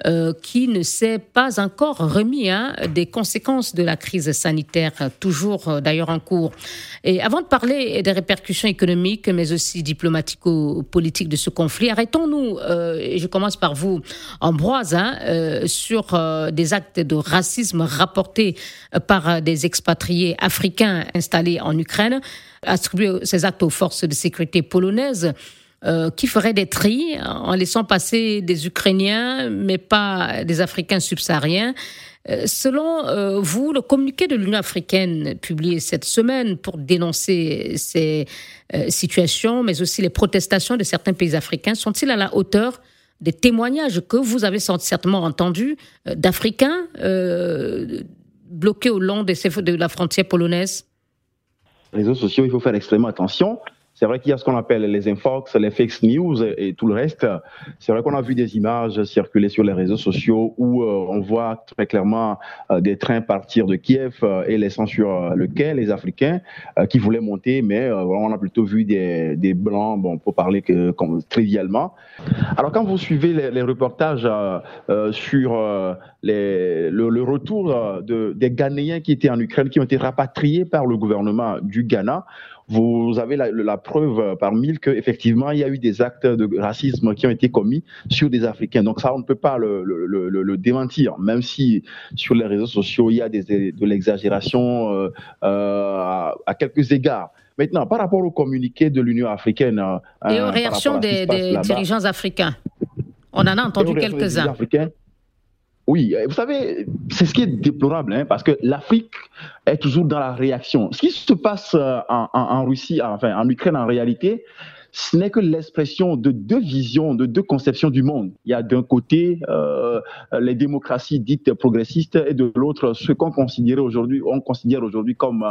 euh, qui ne s'est pas encore remis hein, des conséquences de la crise sanitaire, toujours euh, d'ailleurs en cours. Et avant de parler des répercussions économiques, mais aussi diplomatico-politiques de ce conflit, arrêtons-nous, euh, et je commence par vous, Ambroise, hein, sur des actes de racisme rapportés par des expatriés africains installés en Ukraine, attribuer ces actes aux forces de sécurité polonaises. Euh, qui ferait des tris en laissant passer des Ukrainiens, mais pas des Africains subsahariens. Euh, selon euh, vous, le communiqué de l'Union africaine publié cette semaine pour dénoncer ces situations, mais aussi les protestations de certains pays africains, sont-ils à la hauteur des témoignages que vous avez certainement entendus d'Africains bloqués au long de la frontière polonaise? Les réseaux sociaux, il faut faire extrêmement attention. C'est vrai qu'il y a ce qu'on appelle les infox, les fake news et, tout le reste. C'est vrai qu'on a vu des images circuler sur les réseaux sociaux où euh, on voit très clairement euh, des trains partir de Kiev euh, et laissant sur le quai les Africains qui voulaient monter, mais on a plutôt vu des, blancs, bon, pour parler comme, trivialement. Alors quand vous suivez les, reportages sur le, retour de, des Ghanéens qui étaient en Ukraine, qui ont été rapatriés par le gouvernement du Ghana, vous avez la, preuve par mille qu'effectivement, il y a eu des actes de racisme qui ont été commis sur des Africains. Donc ça, on ne peut pas le, démentir, même si sur les réseaux sociaux, il y a des, de l'exagération euh, euh, à, quelques égards. Maintenant, par rapport au communiqué de l'Union africaine... Euh, Et aux réactions des, dirigeants africains on en a entendu quelques-uns. Oui, vous savez, c'est ce qui est déplorable, hein, parce que l'Afrique est toujours dans la réaction. Ce qui se passe euh, en, Russie, enfin en Ukraine en réalité, ce n'est que l'expression de deux visions, de deux conceptions du monde. Il y a d'un côté euh, les démocraties dites progressistes et de l'autre ce qu'on considère aujourd'hui, on considère aujourd'hui comme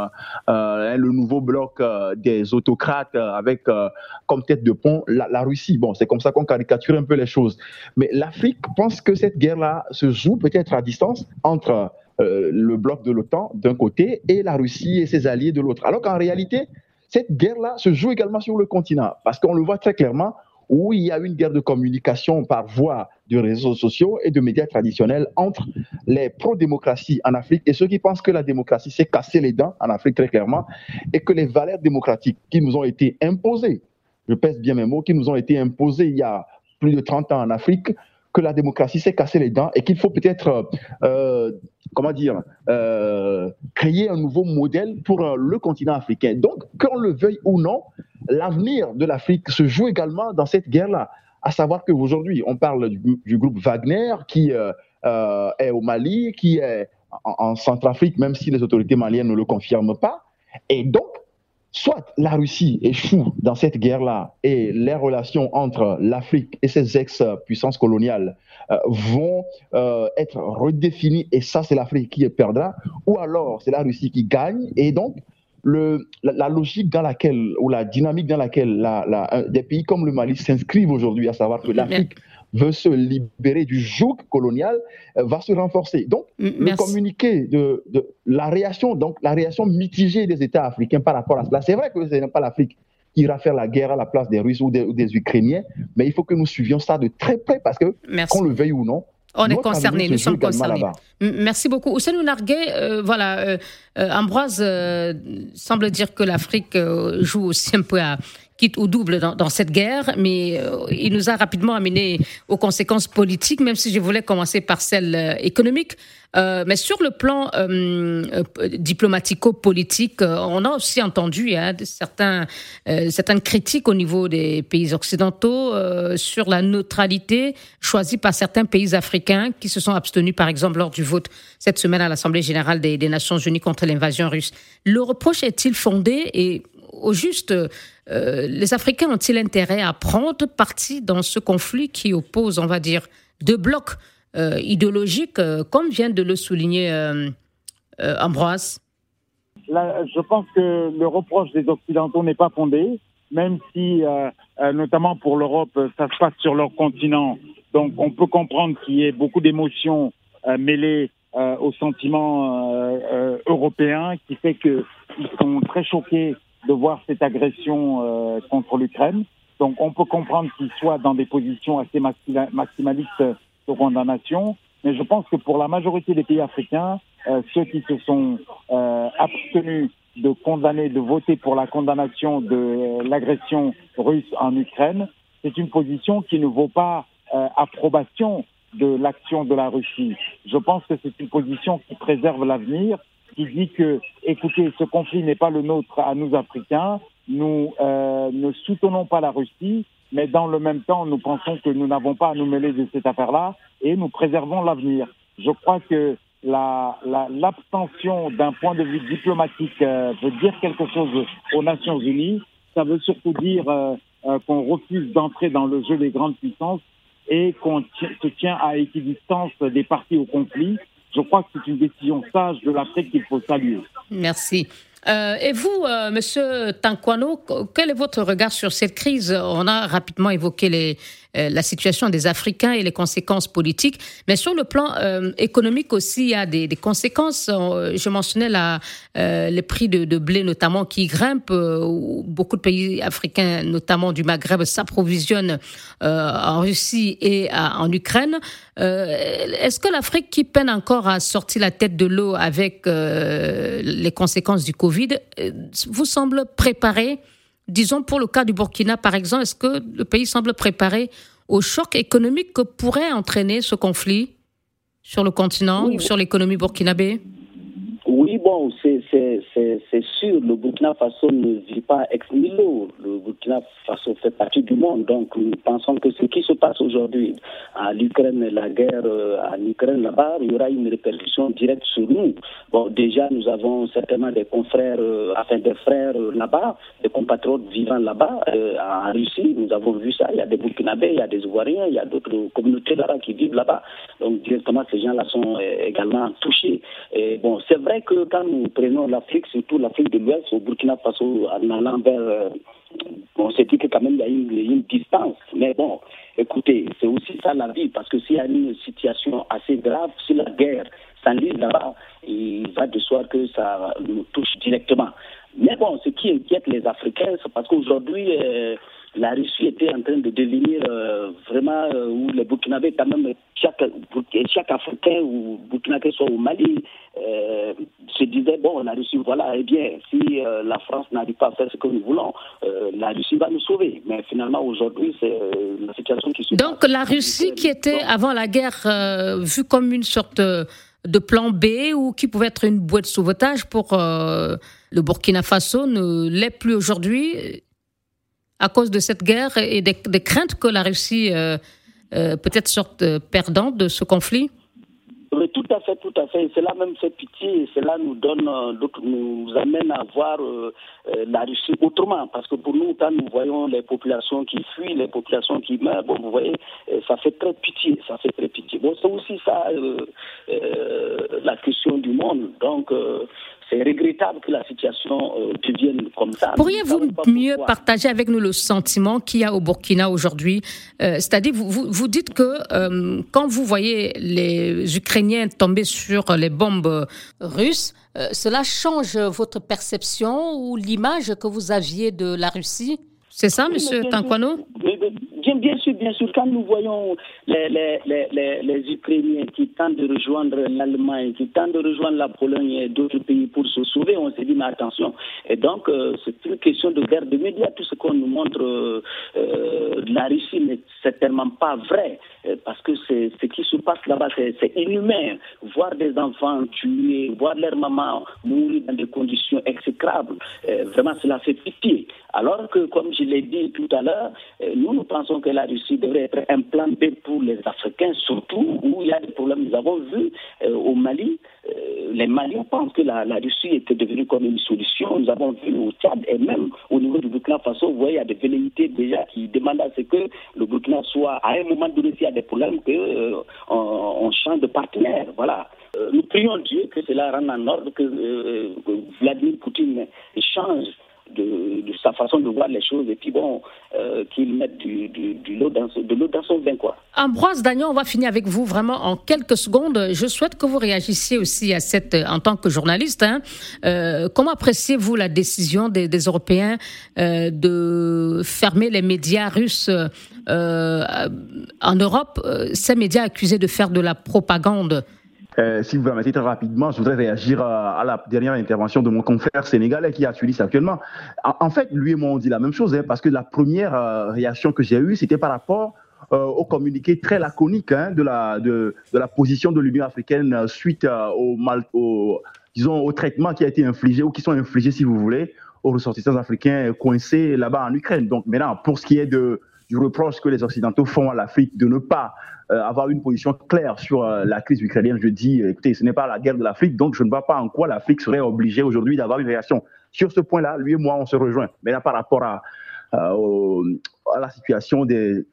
euh, le nouveau bloc des autocrates avec comme tête de pont la, Russie. Bon, c'est comme ça qu'on caricature un peu les choses. Mais l'Afrique pense que cette guerre-là se joue peut-être à distance entre euh, le bloc de l'OTAN d'un côté et la Russie et ses alliés de l'autre. Alors qu'en réalité, cette guerre-là se joue également sur le continent, parce qu'on le voit très clairement, où il y a une guerre de communication par voie de réseaux sociaux et de médias traditionnels entre les pro-démocraties en Afrique et ceux qui pensent que la démocratie s'est cassé les dents en Afrique très clairement et que les valeurs démocratiques qui nous ont été imposées, je pèse bien mes mots, qui nous ont été imposées il y a plus de 30 ans en Afrique, que la démocratie s'est cassée les dents et qu'il faut peut-être, euh, comment dire, euh, créer un nouveau modèle pour euh, le continent africain. Donc, qu'on le veuille ou non, l'avenir de l'Afrique se joue également dans cette guerre-là. À savoir qu'aujourd'hui, on parle du, groupe Wagner qui est au Mali, qui est en, en Centrafrique, même si les autorités maliennes ne le confirment pas. Et donc, soit la Russie échoue dans cette guerre-là et les relations entre l'Afrique et ses ex-puissances coloniales euh, vont euh, être redéfinies et ça c'est l'Afrique qui perdra, ou alors c'est la Russie qui gagne et donc le, la, logique dans laquelle, ou la dynamique dans laquelle la, des pays comme le Mali s'inscrivent aujourd'hui, à savoir que l'Afrique veut se libérer du joug colonial va se renforcer. Donc, le communiqué de, de, la réaction, donc la réaction mitigée des États africains par rapport à cela, c'est vrai que ce n'est pas l'Afrique qui ira faire la guerre à la place des Russes ou des, Ukrainiens, mais il faut que nous suivions ça de très près parce que, qu'on le veuille ou non, on est concernés, nous sommes concernés. Merci beaucoup. Ousseinou Narguet, euh, voilà, euh, euh, Ambroise semble dire que l'Afrique joue aussi un peu à quitte au double dans, cette guerre, mais il nous a rapidement amené aux conséquences politiques, même si je voulais commencer par celles économiques. Euh, mais sur le plan euh, euh, diplomatico-politique, on a aussi entendu hein, certains, certaines critiques au niveau des pays occidentaux sur la neutralité choisie par certains pays africains qui se sont abstenus, par exemple, lors du vote cette semaine à l'Assemblée générale des, des Nations unies contre l'invasion russe. Le reproche est-il fondé? Et au juste, les Africains ont-ils intérêt à prendre parti dans ce conflit qui oppose, on va dire, deux blocs euh, idéologique, euh, comme vient de le souligner euh, Ambroise? Je pense que le reproche des Occidentaux n'est pas fondé, même si, notamment pour l'Europe, ça se passe sur leur continent. Donc on peut comprendre qu'il y ait beaucoup d'émotions mêlées aux sentiments européens, qui fait qu'ils sont très choqués de voir cette agression contre l'Ukraine. Donc on peut comprendre qu'ils soient dans des positions assez maximalistes de condamnation. Mais je pense que pour la majorité des pays africains, euh, ceux qui se sont euh, abstenus de condamner, de voter pour la condamnation de l'agression russe en Ukraine, c'est une position qui ne vaut pas euh, approbation de l'action de la Russie. Je pense que c'est une position qui préserve l'avenir, qui dit que, écoutez, ce conflit n'est pas le nôtre à nous Africains, nous ne soutenons pas la Russie, mais dans le même temps, nous pensons que nous n'avons pas à nous mêler de cette affaire-là et nous préservons l'avenir. Je crois que l'abstention la, d'un point de vue diplomatique euh, veut dire quelque chose aux Nations Unies. Ça veut surtout dire euh, euh, qu'on refuse d'entrer dans le jeu des grandes puissances et qu'on se tient à équidistance des parties au conflit. Je crois que c'est une décision sage de l'Afrique qu'il faut saluer. Merci. Euh, et vous, euh, Monsieur Tanquano, quel est votre regard sur cette crise? On a rapidement évoqué les, la situation des Africains et les conséquences politiques. Mais sur le plan euh, économique aussi, il y a des, des conséquences. Euh, je mentionnais la, les prix de, de, blé notamment qui grimpent. beaucoup de pays africains, notamment du Maghreb, s'approvisionnent en Russie et en Ukraine. Est-ce que l'Afrique, qui peine encore à sortir la tête de l'eau avec les conséquences du Covid, vous semble préparée Disons pour le cas du Burkina, par exemple, est-ce que le pays semble préparé au choc économique que pourrait entraîner ce conflit sur le continent ou sur l'économie burkinabé? Bon, c'est sûr, le Burkina Faso ne vit pas ex nihilo. Le Burkina Faso fait partie du monde. Donc, nous pensons que ce qui se passe aujourd'hui à l'Ukraine, la guerre euh, en Ukraine là-bas, il y aura une répercussion directe sur nous. Bon, déjà, nous avons certainement des confrères, euh, enfin des frères euh, là-bas, des compatriotes vivant là-bas, en Russie. Nous avons vu ça. Il y a des Burkinabés, il y a des Ivoiriens, il y a d'autres communautés là-bas qui vivent là-bas. Donc, directement, ces gens-là sont également touchés. Et bon, c'est vrai que quand nous prenons l'Afrique, surtout l'Afrique de l'Ouest, au Burkina Faso, en allant vers on s'est dit que quand même il y a une, une distance. Mais bon, écoutez, c'est aussi ça la vie, parce que s'il y a une situation assez grave, si la guerre s'enlise là-bas, il va de soi que ça nous touche directement. Mais bon, ce qui inquiète les Africains, c'est parce qu'aujourd'hui, euh, la Russie était en train de devenir euh, vraiment euh, où les Burkinabés, quand même, chaque, chaque Africain ou Burkinabé soit au Mali, euh, se disait bon, la Russie, voilà, eh bien, si la France n'arrive pas à faire ce que nous voulons, la Russie va nous sauver. Mais finalement, aujourd'hui, c'est la situation qui se Donc, la Russie qui était, avant la guerre, vue comme une sorte de plan B ou qui pouvait être une boîte de sauvetage pour le Burkina Faso ne l'est plus aujourd'hui à cause de cette guerre et des, craintes que la Russie euh, euh, peut-être sorte euh, perdante de ce conflit? Oui, tout à fait, tout à fait. Cela même fait pitié et cela nous donne, nous amène à voir la Russie autrement. Parce que pour nous, quand nous voyons les populations qui fuient, les populations qui meurent, bon, vous voyez, ça fait très pitié, ça fait très pitié. Bon, c'est aussi ça la question du monde. Donc, c'est regrettable que la situation euh, devienne comme ça. Pourriez-vous mieux partager avec nous le sentiment qu'il y a au Burkina aujourd'hui euh, C'est-à-dire, vous, vous, dites que euh, quand vous voyez les Ukrainiens tomber sur les bombes russes, cela change votre perception ou l'image que vous aviez de la Russie? C'est ça, Monsieur Tanquano? bien, sûr, bien sûr, quand nous voyons les, les, les, les, Ukrainiens qui tentent de rejoindre l'Allemagne, qui tentent de rejoindre la Pologne et d'autres pays pour se sauver, on se dit, mais attention. Et donc, euh, c'est une question de guerre de médias. Tout ce qu'on nous montre euh, euh, de la Russie n'est certainement pas vrai, parce que ce qui se passe là-bas, c'est inhumain. Voir des enfants tués, voir leur maman mourir dans des conditions exécrables, vraiment, cela fait pitié. Alors que, comme je l'ai dit tout à l'heure, nous, nous pensons que la Russie devrait être un plan B pour les Africains, surtout où il y a des problèmes. Nous avons vu euh, au Mali, euh, les Maliens pensent que la, Russie était devenue comme une solution. Nous avons vu au Tchad et même au niveau du Burkina Faso, vous voyez, il y a des velléités déjà qui demandent à ce que le Burkina soit, à un moment donné, s'il y a des problèmes, qu'on euh, on change de partenaire. Voilà. nous prions Dieu que cela rende en ordre, que Vladimir Poutine change façon de voir les choses et puis bon, euh, qu'il mette du, de l'eau dans, son vin. Quoi. Ambroise Dagnon, on va finir avec vous vraiment en quelques secondes. Je souhaite que vous réagissiez aussi à cette, en tant que journaliste. Hein. Euh, comment appréciez-vous la décision des, Européens euh, de fermer les médias russes en Europe, ces médias accusés de faire de la propagande? Euh, si vous permettez très rapidement, je voudrais réagir à, la dernière intervention de mon confrère sénégalais qui a suivi ça actuellement. En, fait, lui et moi, on dit la même chose, hein, parce que la première euh, réaction que j'ai eue, c'était par rapport euh, au communiqué très laconique hein, de, la, position de l'Union africaine suite au, disons, au traitement qui a été infligé, ou qui sont infligés, si vous voulez, aux ressortissants africains coincés là-bas en Ukraine. Donc maintenant, pour ce qui est de, du reproche que les Occidentaux font à l'Afrique de ne pas euh, avoir une position claire sur euh, la crise ukrainienne. Je dis, écoutez, ce n'est pas la guerre de l'Afrique, donc je ne vois pas en quoi l'Afrique serait obligée aujourd'hui d'avoir une réaction. Sur ce point-là, lui et moi, on se rejoint. Mais là, par rapport à, euh, à la situation des,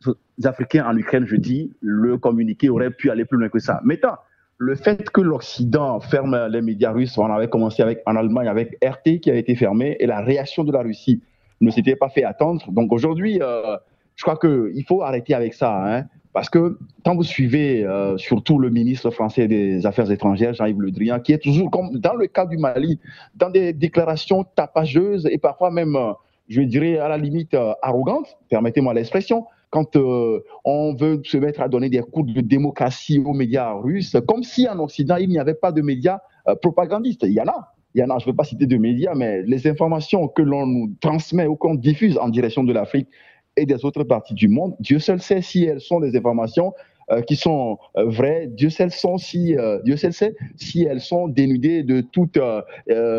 Africains en Ukraine, je dis, le communiqué aurait pu aller plus loin que ça. Maintenant, le fait que l'Occident ferme les médias russes, on avait commencé avec, en Allemagne avec RT qui a été fermé, et la réaction de la Russie ne s'était pas fait attendre. Donc aujourd'hui, je crois qu'il faut arrêter avec ça. Hein. Parce que quand vous suivez euh, surtout le ministre français des Affaires étrangères, Jean-Yves Le Drian, qui est toujours, comme dans le cas du Mali, dans des déclarations tapageuses et parfois même, euh, je dirais, à la limite euh, arrogantes, permettez-moi l'expression, quand on veut se mettre à donner des cours de démocratie aux médias russes, comme si en Occident, il n'y avait pas de médias propagandistes. Il y en a. Il y en a, je ne veux pas citer de médias, mais les informations que l'on nous transmet ou qu'on diffuse en direction de l'Afrique et des autres parties du monde. Dieu seul sait si elles sont des informations euh, qui sont euh, vraies. Dieu seul, si, euh, Dieu seul sait si elles sont dénudées de toute,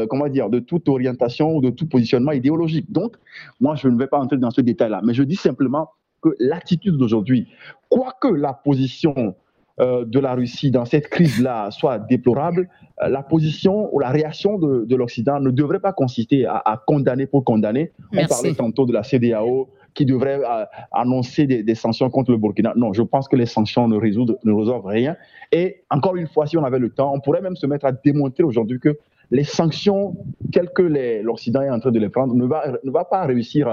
comment dire, de toute orientation ou de tout positionnement idéologique. Donc, moi, je ne vais pas entrer dans ce détail-là, mais je dis simplement que l'attitude d'aujourd'hui, quoique la position de la Russie dans cette crise-là soit déplorable, la position ou la réaction de, l'Occident ne devrait pas consister à, condamner pour condamner. On parlait tantôt de la CDAO, qui devrait euh, annoncer des, sanctions contre le Burkina. Non, je pense que les sanctions ne résolvent, rien. Et encore une fois, si on avait le temps, on pourrait même se mettre à démontrer aujourd'hui que les sanctions, telles que l'Occident est en train de les prendre, ne va, ne va pas réussir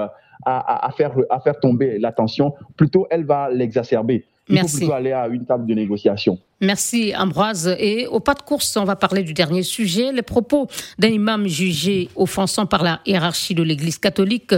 à, faire, à faire tomber la tension. Plutôt, elle va l'exacerber. Il Merci. faut plutôt aller à une table de négociation. Merci Ambroise. Et au pas de course, on va parler du dernier sujet. Les propos d'un imam jugé offensant par la hiérarchie de l'Église catholique,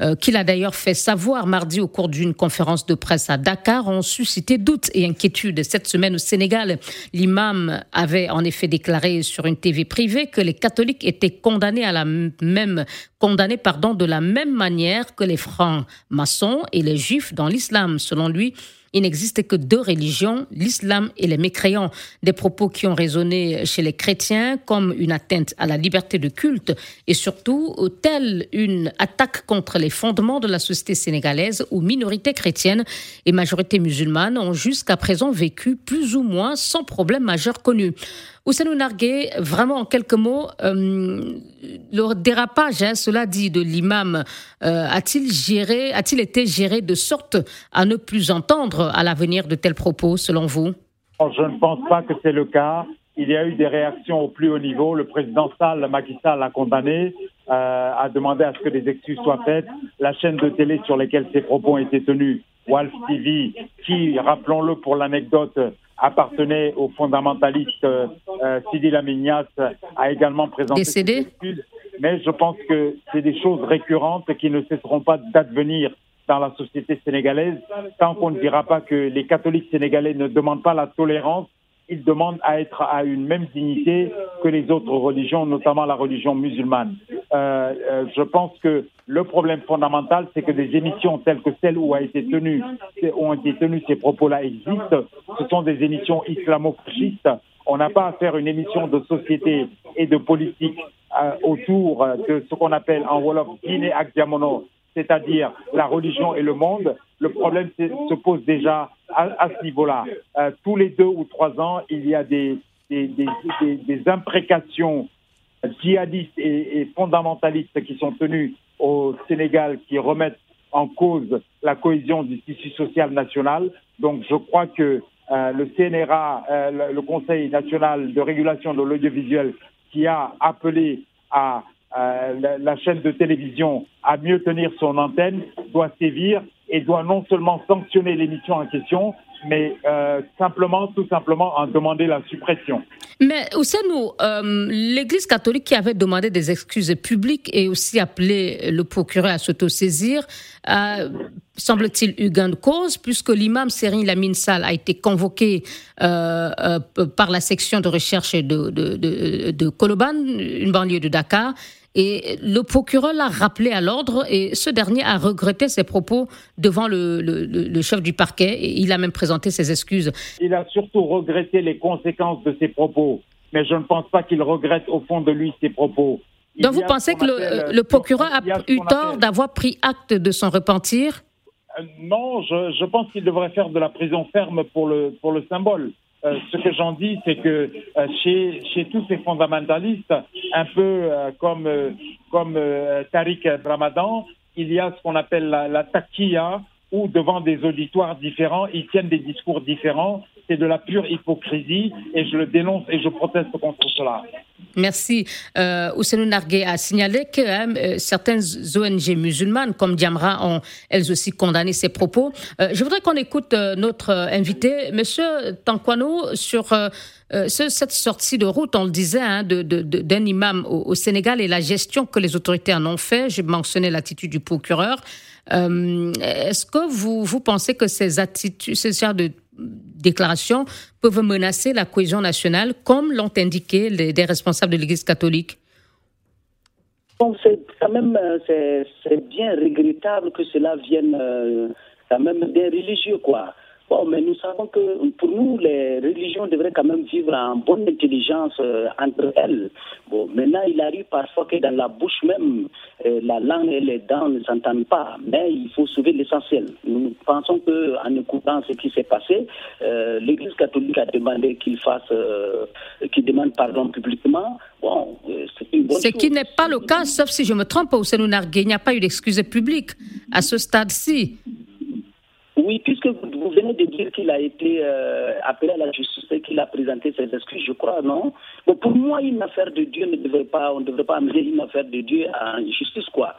euh, qu'il a d'ailleurs fait savoir mardi au cours d'une conférence de presse à Dakar, ont suscité doutes et inquiétudes. Cette semaine au Sénégal, l'imam avait en effet déclaré sur une TV privée que les catholiques étaient condamnés à la même condamnés pardon de la même manière que les francs-maçons et les juifs dans l'islam. Selon lui, il n'existe que deux religions, l'islam et les mécréants. Des propos qui ont résonné chez les chrétiens comme une atteinte à la liberté de culte et surtout telle une attaque contre les fondements de la société sénégalaise où minorités chrétiennes et majorité musulmane ont jusqu'à présent vécu plus ou moins sans problème majeur connu. Ousseinou Nargué, vraiment en quelques mots, euh, le dérapage, hein, cela dit, de l'imam, euh, a-t-il été géré de sorte à ne plus entendre à l'avenir de tels propos, selon vous? Je ne pense pas que c'est le cas. il y a eu des réactions au plus haut niveau. Le président Sall, Macky Sall, a condamné, euh, a demandé à ce que des excuses soient faites. La chaîne de télé sur laquelle ces propos ont été tenus, Wolf TV, qui, rappelons-le pour l'anecdote, appartenait au fondamentaliste euh, Sidi Lamignas, a également présenté Décédé? des excuses. Mais je pense que c'est des choses récurrentes qui ne cesseront pas d'advenir dans la société sénégalaise tant qu'on ne dira pas que les catholiques sénégalais ne demandent pas la tolérance ils demandent à être à une même dignité que les autres religions, notamment la religion musulmane. Euh, euh, je pense que le problème fondamental, c'est que des émissions telles que celles où a été tenu, ont été tenus ces propos-là existent. Ce sont des émissions islamo-fascistes. On n'a pas à faire une émission de société et de politique euh, autour de ce qu'on appelle en Wolof Guinée Diamono, c'est-à-dire la religion et le monde. Le problème se pose déjà à, ce niveau-là. Euh, tous les deux ou trois ans, il y a des, imprécations djihadistes et, et, fondamentalistes qui sont tenues au Sénégal qui remettent en cause la cohésion du tissu social national. Donc je crois que euh, le CNRA, euh, le Conseil national de régulation de l'audiovisuel, qui a appelé à euh, la, chaîne de télévision à mieux tenir son antenne, doit sévir et doit non seulement sanctionner l'émission en question, mais euh, simplement, tout simplement, en demander la suppression. Mais Ousseinou, euh, l'Église catholique qui avait demandé des excuses publiques et aussi appelé le procureur à s'autosaisir, euh, semble-t-il, eu gain de cause, puisque l'imam Serine Lamine Sall a été convoqué euh, par la section de recherche de, de, de Koloban, une banlieue de Dakar, et le procureur l'a rappelé à l'ordre et ce dernier a regretté ses propos devant le, le, chef du parquet et il a même présenté ses excuses. Il a surtout regretté les conséquences de ses propos, mais je ne pense pas qu'il regrette au fond de lui ses propos. Donc vous pensez que le, le procureur a eu tort d'avoir pris acte de son repentir? Euh, Non, je, je pense qu'il devrait faire de la prison ferme pour le, pour le symbole. Euh, ce que j'en dis, c'est que euh, chez, chez tous ces fondamentalistes, un peu euh, comme, comme Tariq Ramadan, il y a ce qu'on appelle la, la où devant des auditoires différents, ils tiennent des discours différents. C'est de la pure hypocrisie et je le dénonce et je proteste contre cela. Merci. Euh, Nargué a signalé que hein, euh, certaines ONG musulmanes, comme Diamra, ont elles aussi condamné ces propos. Euh, je voudrais qu'on écoute euh, notre invité, Monsieur Tankwano, sur cette sortie de route, on le disait, hein, d'un imam au, au, Sénégal et la gestion que les autorités en ont fait. J'ai mentionné l'attitude du procureur. Est-ce que vous, vous pensez que ces attitudes, ces genres de déclarations peuvent menacer la cohésion nationale, comme l'ont indiqué les, des responsables de l'Église catholique? C'est quand même euh, c'est bien regrettable que cela vienne euh, quand même des religieux, quoi. Bon, mais nous savons que pour nous, les religions devraient quand même vivre en bonne intelligence euh, entre elles. Bon, maintenant, il arrive parfois que dans la bouche même, euh, la langue et les dents ne s'entendent pas. Mais il faut sauver l'essentiel. Nous pensons qu'en écoutant ce qui s'est passé, euh, l'Église catholique a demandé qu'il fasse, qu'il demande pardon publiquement. Bon, c'est une bonne Ce qui n'est pas le cas, sauf si je me trompe, au Nargué, il n'y a pas eu d'excuse publique à ce stade-ci. Oui, puisque vous de dire qu'il a été euh, appelé à la justice et qu'il a présenté ses excuses, je crois, non? Bon, Pour moi, une affaire de Dieu ne devrait pas, on ne devrait pas amener une affaire de Dieu à justice, quoi.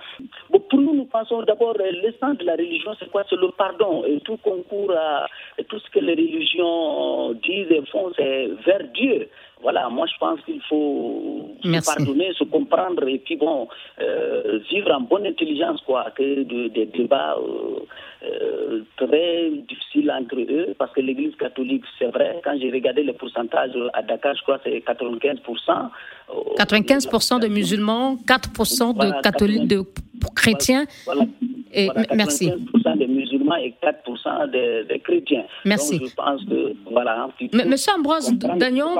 Bon, pour nous, nous pensons d'abord, euh, l'essence de la religion, c'est quoi? C'est le pardon. Et tout concourt à tout ce que les religions disent et font, c'est vers Dieu. Voilà, moi je pense qu'il faut se pardonner, se comprendre et puis bon, euh, vivre en bonne intelligence, quoi, que des débats euh, très difficile entre eux, parce que l'Église catholique, c'est vrai, quand j'ai regardé les pourcentages à Dakar, je crois que c'est 95%. 95% de musulmans, 4% de catholiques, de chrétiens. et, merci. 95% des musulmans et 4% des, chrétiens. Merci. Donc, je pense que, voilà. Monsieur Ambroise Dagnon,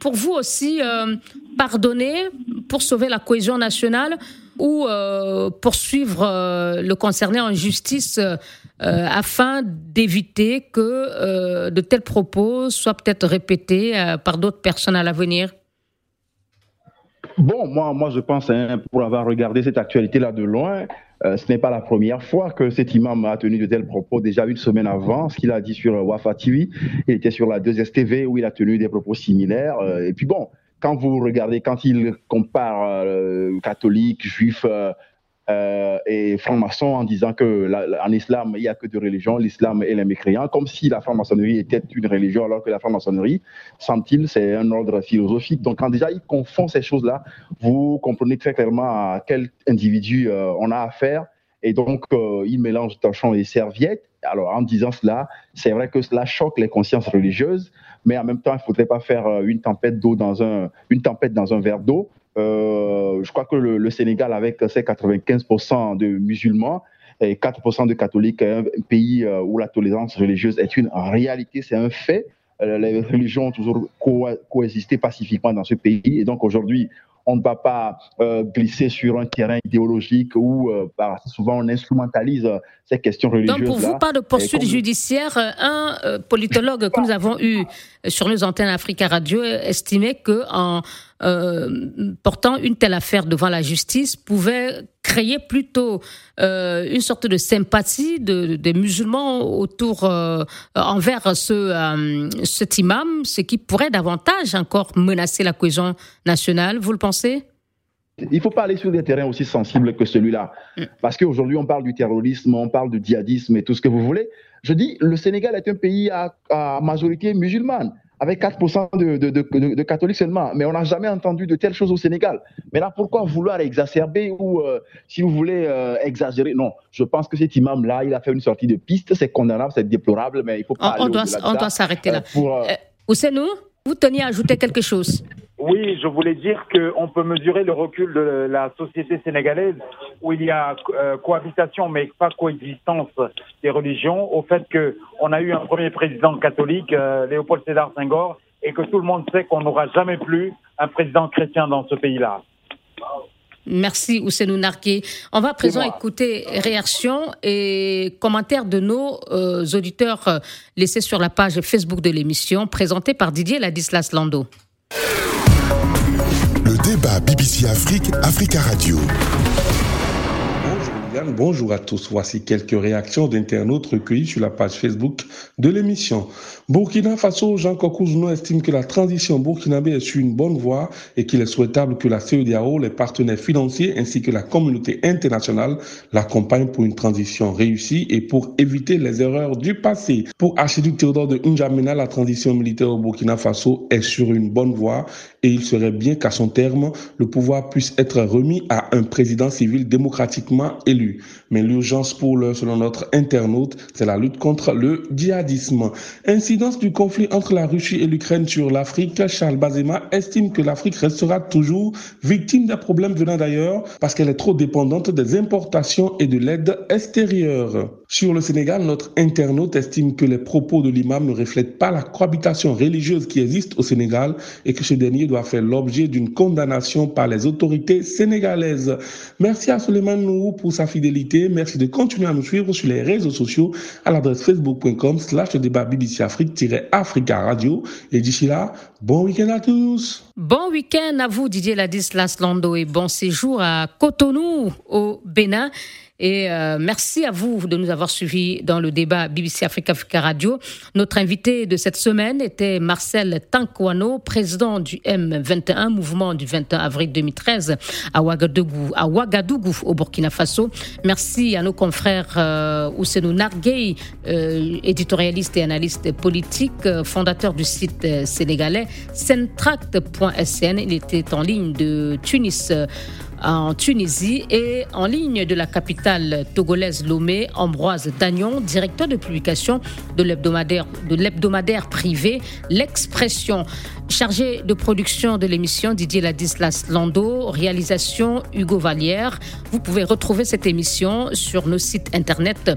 pour vous aussi, euh, pardonner pour sauver la cohésion nationale ou euh, poursuivre euh, le concerné en justice euh, afin d'éviter que de tels propos soient peut-être répétés par d'autres personnes à l'avenir? Bon, moi, moi je pense, hein, pour avoir regardé cette actualité-là de loin, euh, ce n'est pas la première fois que cet imam a tenu de tels propos. Déjà une semaine avant, ce qu'il a dit sur Wafa TV, il était sur la 2STV où il a tenu des propos similaires. et puis bon, quand vous regardez, quand il compare catholiques, juifs, euh, et franc-maçon en disant que en islam, il n'y a que deux religions, l'islam et les mécréants, comme si la franc-maçonnerie était une religion, alors que la franc-maçonnerie, semble-t-il, c'est un ordre philosophique. Donc, quand déjà il confond ces choses-là, vous comprenez très clairement à quel individu euh, on a affaire. Et donc, euh, il mélange torchons et serviettes. Alors, en disant cela, c'est vrai que cela choque les consciences religieuses, mais en même temps, il ne faudrait pas faire une tempête d'eau dans un, une tempête dans un verre d'eau. Euh, je crois que le, Sénégal, avec ses 95% de musulmans et 4% de catholiques, est un pays euh, où la tolérance religieuse est une réalité, c'est un fait. Euh, les religions ont toujours coexisté pacifiquement dans ce pays. Et donc aujourd'hui, on ne va pas glisser sur un terrain idéologique où bah, souvent on instrumentalise ces questions religieuses. Donc pour vous, pas de poursuite judiciaire. Un politologue que nous avons eu sur nos antennes Africa Radio estimait que en euh, portant une telle affaire devant la justice pouvait créer plutôt euh, une sorte de sympathie de, des musulmans autour euh, envers ce, cet imam, ce qui pourrait davantage encore menacer la cohésion nationale. Vous le pensez? Il ne faut pas aller sur des terrains aussi sensibles que celui-là. Mm. Parce qu'aujourd'hui, on parle du terrorisme, on parle du djihadisme et tout ce que vous voulez. Je dis, le Sénégal est un pays à, à majorité musulmane avec 4% de, de, de, de, catholiques seulement. Mais on n'a jamais entendu de telles choses au Sénégal. Mais là, pourquoi vouloir exacerber ou, euh, si vous voulez, euh, exagérer? Non, je pense que cet imam-là, il a fait une sortie de piste. C'est condamnable, c'est déplorable, mais il faut pas. On, on doit, on doit s'arrêter là. Euh, pour, euh, vous teniez à ajouter quelque chose oui, je voulais dire qu'on peut mesurer le recul de la société sénégalaise où il y a euh, cohabitation mais pas coexistence des religions au fait qu'on a eu un premier président catholique, euh, Léopold Sédar Senghor, et que tout le monde sait qu'on n'aura jamais plus un président chrétien dans ce pays-là. Merci Ousseinou Narki. On va à présent écouter réactions et commentaires de nos euh, auditeurs laissés sur la page Facebook de l'émission présentée par Didier Ladislas Lando. Le débat BBC Afrique, Africa Radio. Bonjour à tous. Voici quelques réactions d'internautes recueillies sur la page Facebook de l'émission. Burkina Faso, Jean Kokouzouno estime que la transition burkinabé est sur une bonne voie et qu'il est souhaitable que la CEDAO, les partenaires financiers ainsi que la communauté internationale l'accompagnent pour une transition réussie et pour éviter les erreurs du passé. Pour Archiduc Théodore de N'Djamena, la transition militaire au Burkina Faso est sur une bonne voie et il serait bien qu'à son terme, le pouvoir puisse être remis à un président civil démocratiquement élu. Mais l'urgence pour l'heure, selon notre internaute, c'est la lutte contre le djihadisme. Incidence du conflit entre la Russie et l'Ukraine sur l'Afrique, Charles Bazema estime que l'Afrique restera toujours victime des problèmes venant d'ailleurs parce qu'elle est trop dépendante des importations et de l'aide extérieure. Sur le Sénégal, notre internaute estime que les propos de l'imam ne reflètent pas la cohabitation religieuse qui existe au Sénégal et que ce dernier doit faire l'objet d'une condamnation par les autorités sénégalaises. Merci à Suleiman Nou pour sa fidélité. Merci de continuer à nous suivre sur les réseaux sociaux à l'adresse facebook.com slash débat BBC Afrique-Africa Radio. Et d'ici là, bon week-end à tous. Bon week-end à vous, Didier Ladislas Lando, et bon séjour à Cotonou, au Bénin. Et euh, merci à vous de nous avoir suivis dans le débat BBC Africa Radio. Notre invité de cette semaine était Marcel Tankwano, président du M21, mouvement du 21 avril 2013 à Ouagadougou, au Burkina Faso. Merci à nos confrères euh, Ousseinou Narguey, euh, éditorialiste et analyste politique, euh, fondateur du site sénégalais centract.sn. Il était en ligne de Tunis en Tunisie et en ligne de la capitale togolaise Lomé, Ambroise Dagnon, directeur de publication de l'hebdomadaire privé L'Expression. Chargé de production de l'émission Didier Ladislas Lando, réalisation Hugo Vallière. Vous pouvez retrouver cette émission sur nos sites internet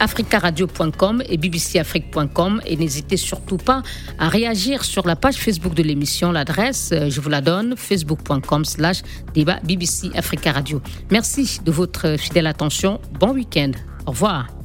africaradio.com et bbcafrique.com et n'hésitez surtout pas à réagir sur la page Facebook de l'émission. L'adresse, euh, je vous la donne, facebook.com slash débat BBC Africa Radio. Merci de votre fidèle attention. Bon week-end. Au revoir.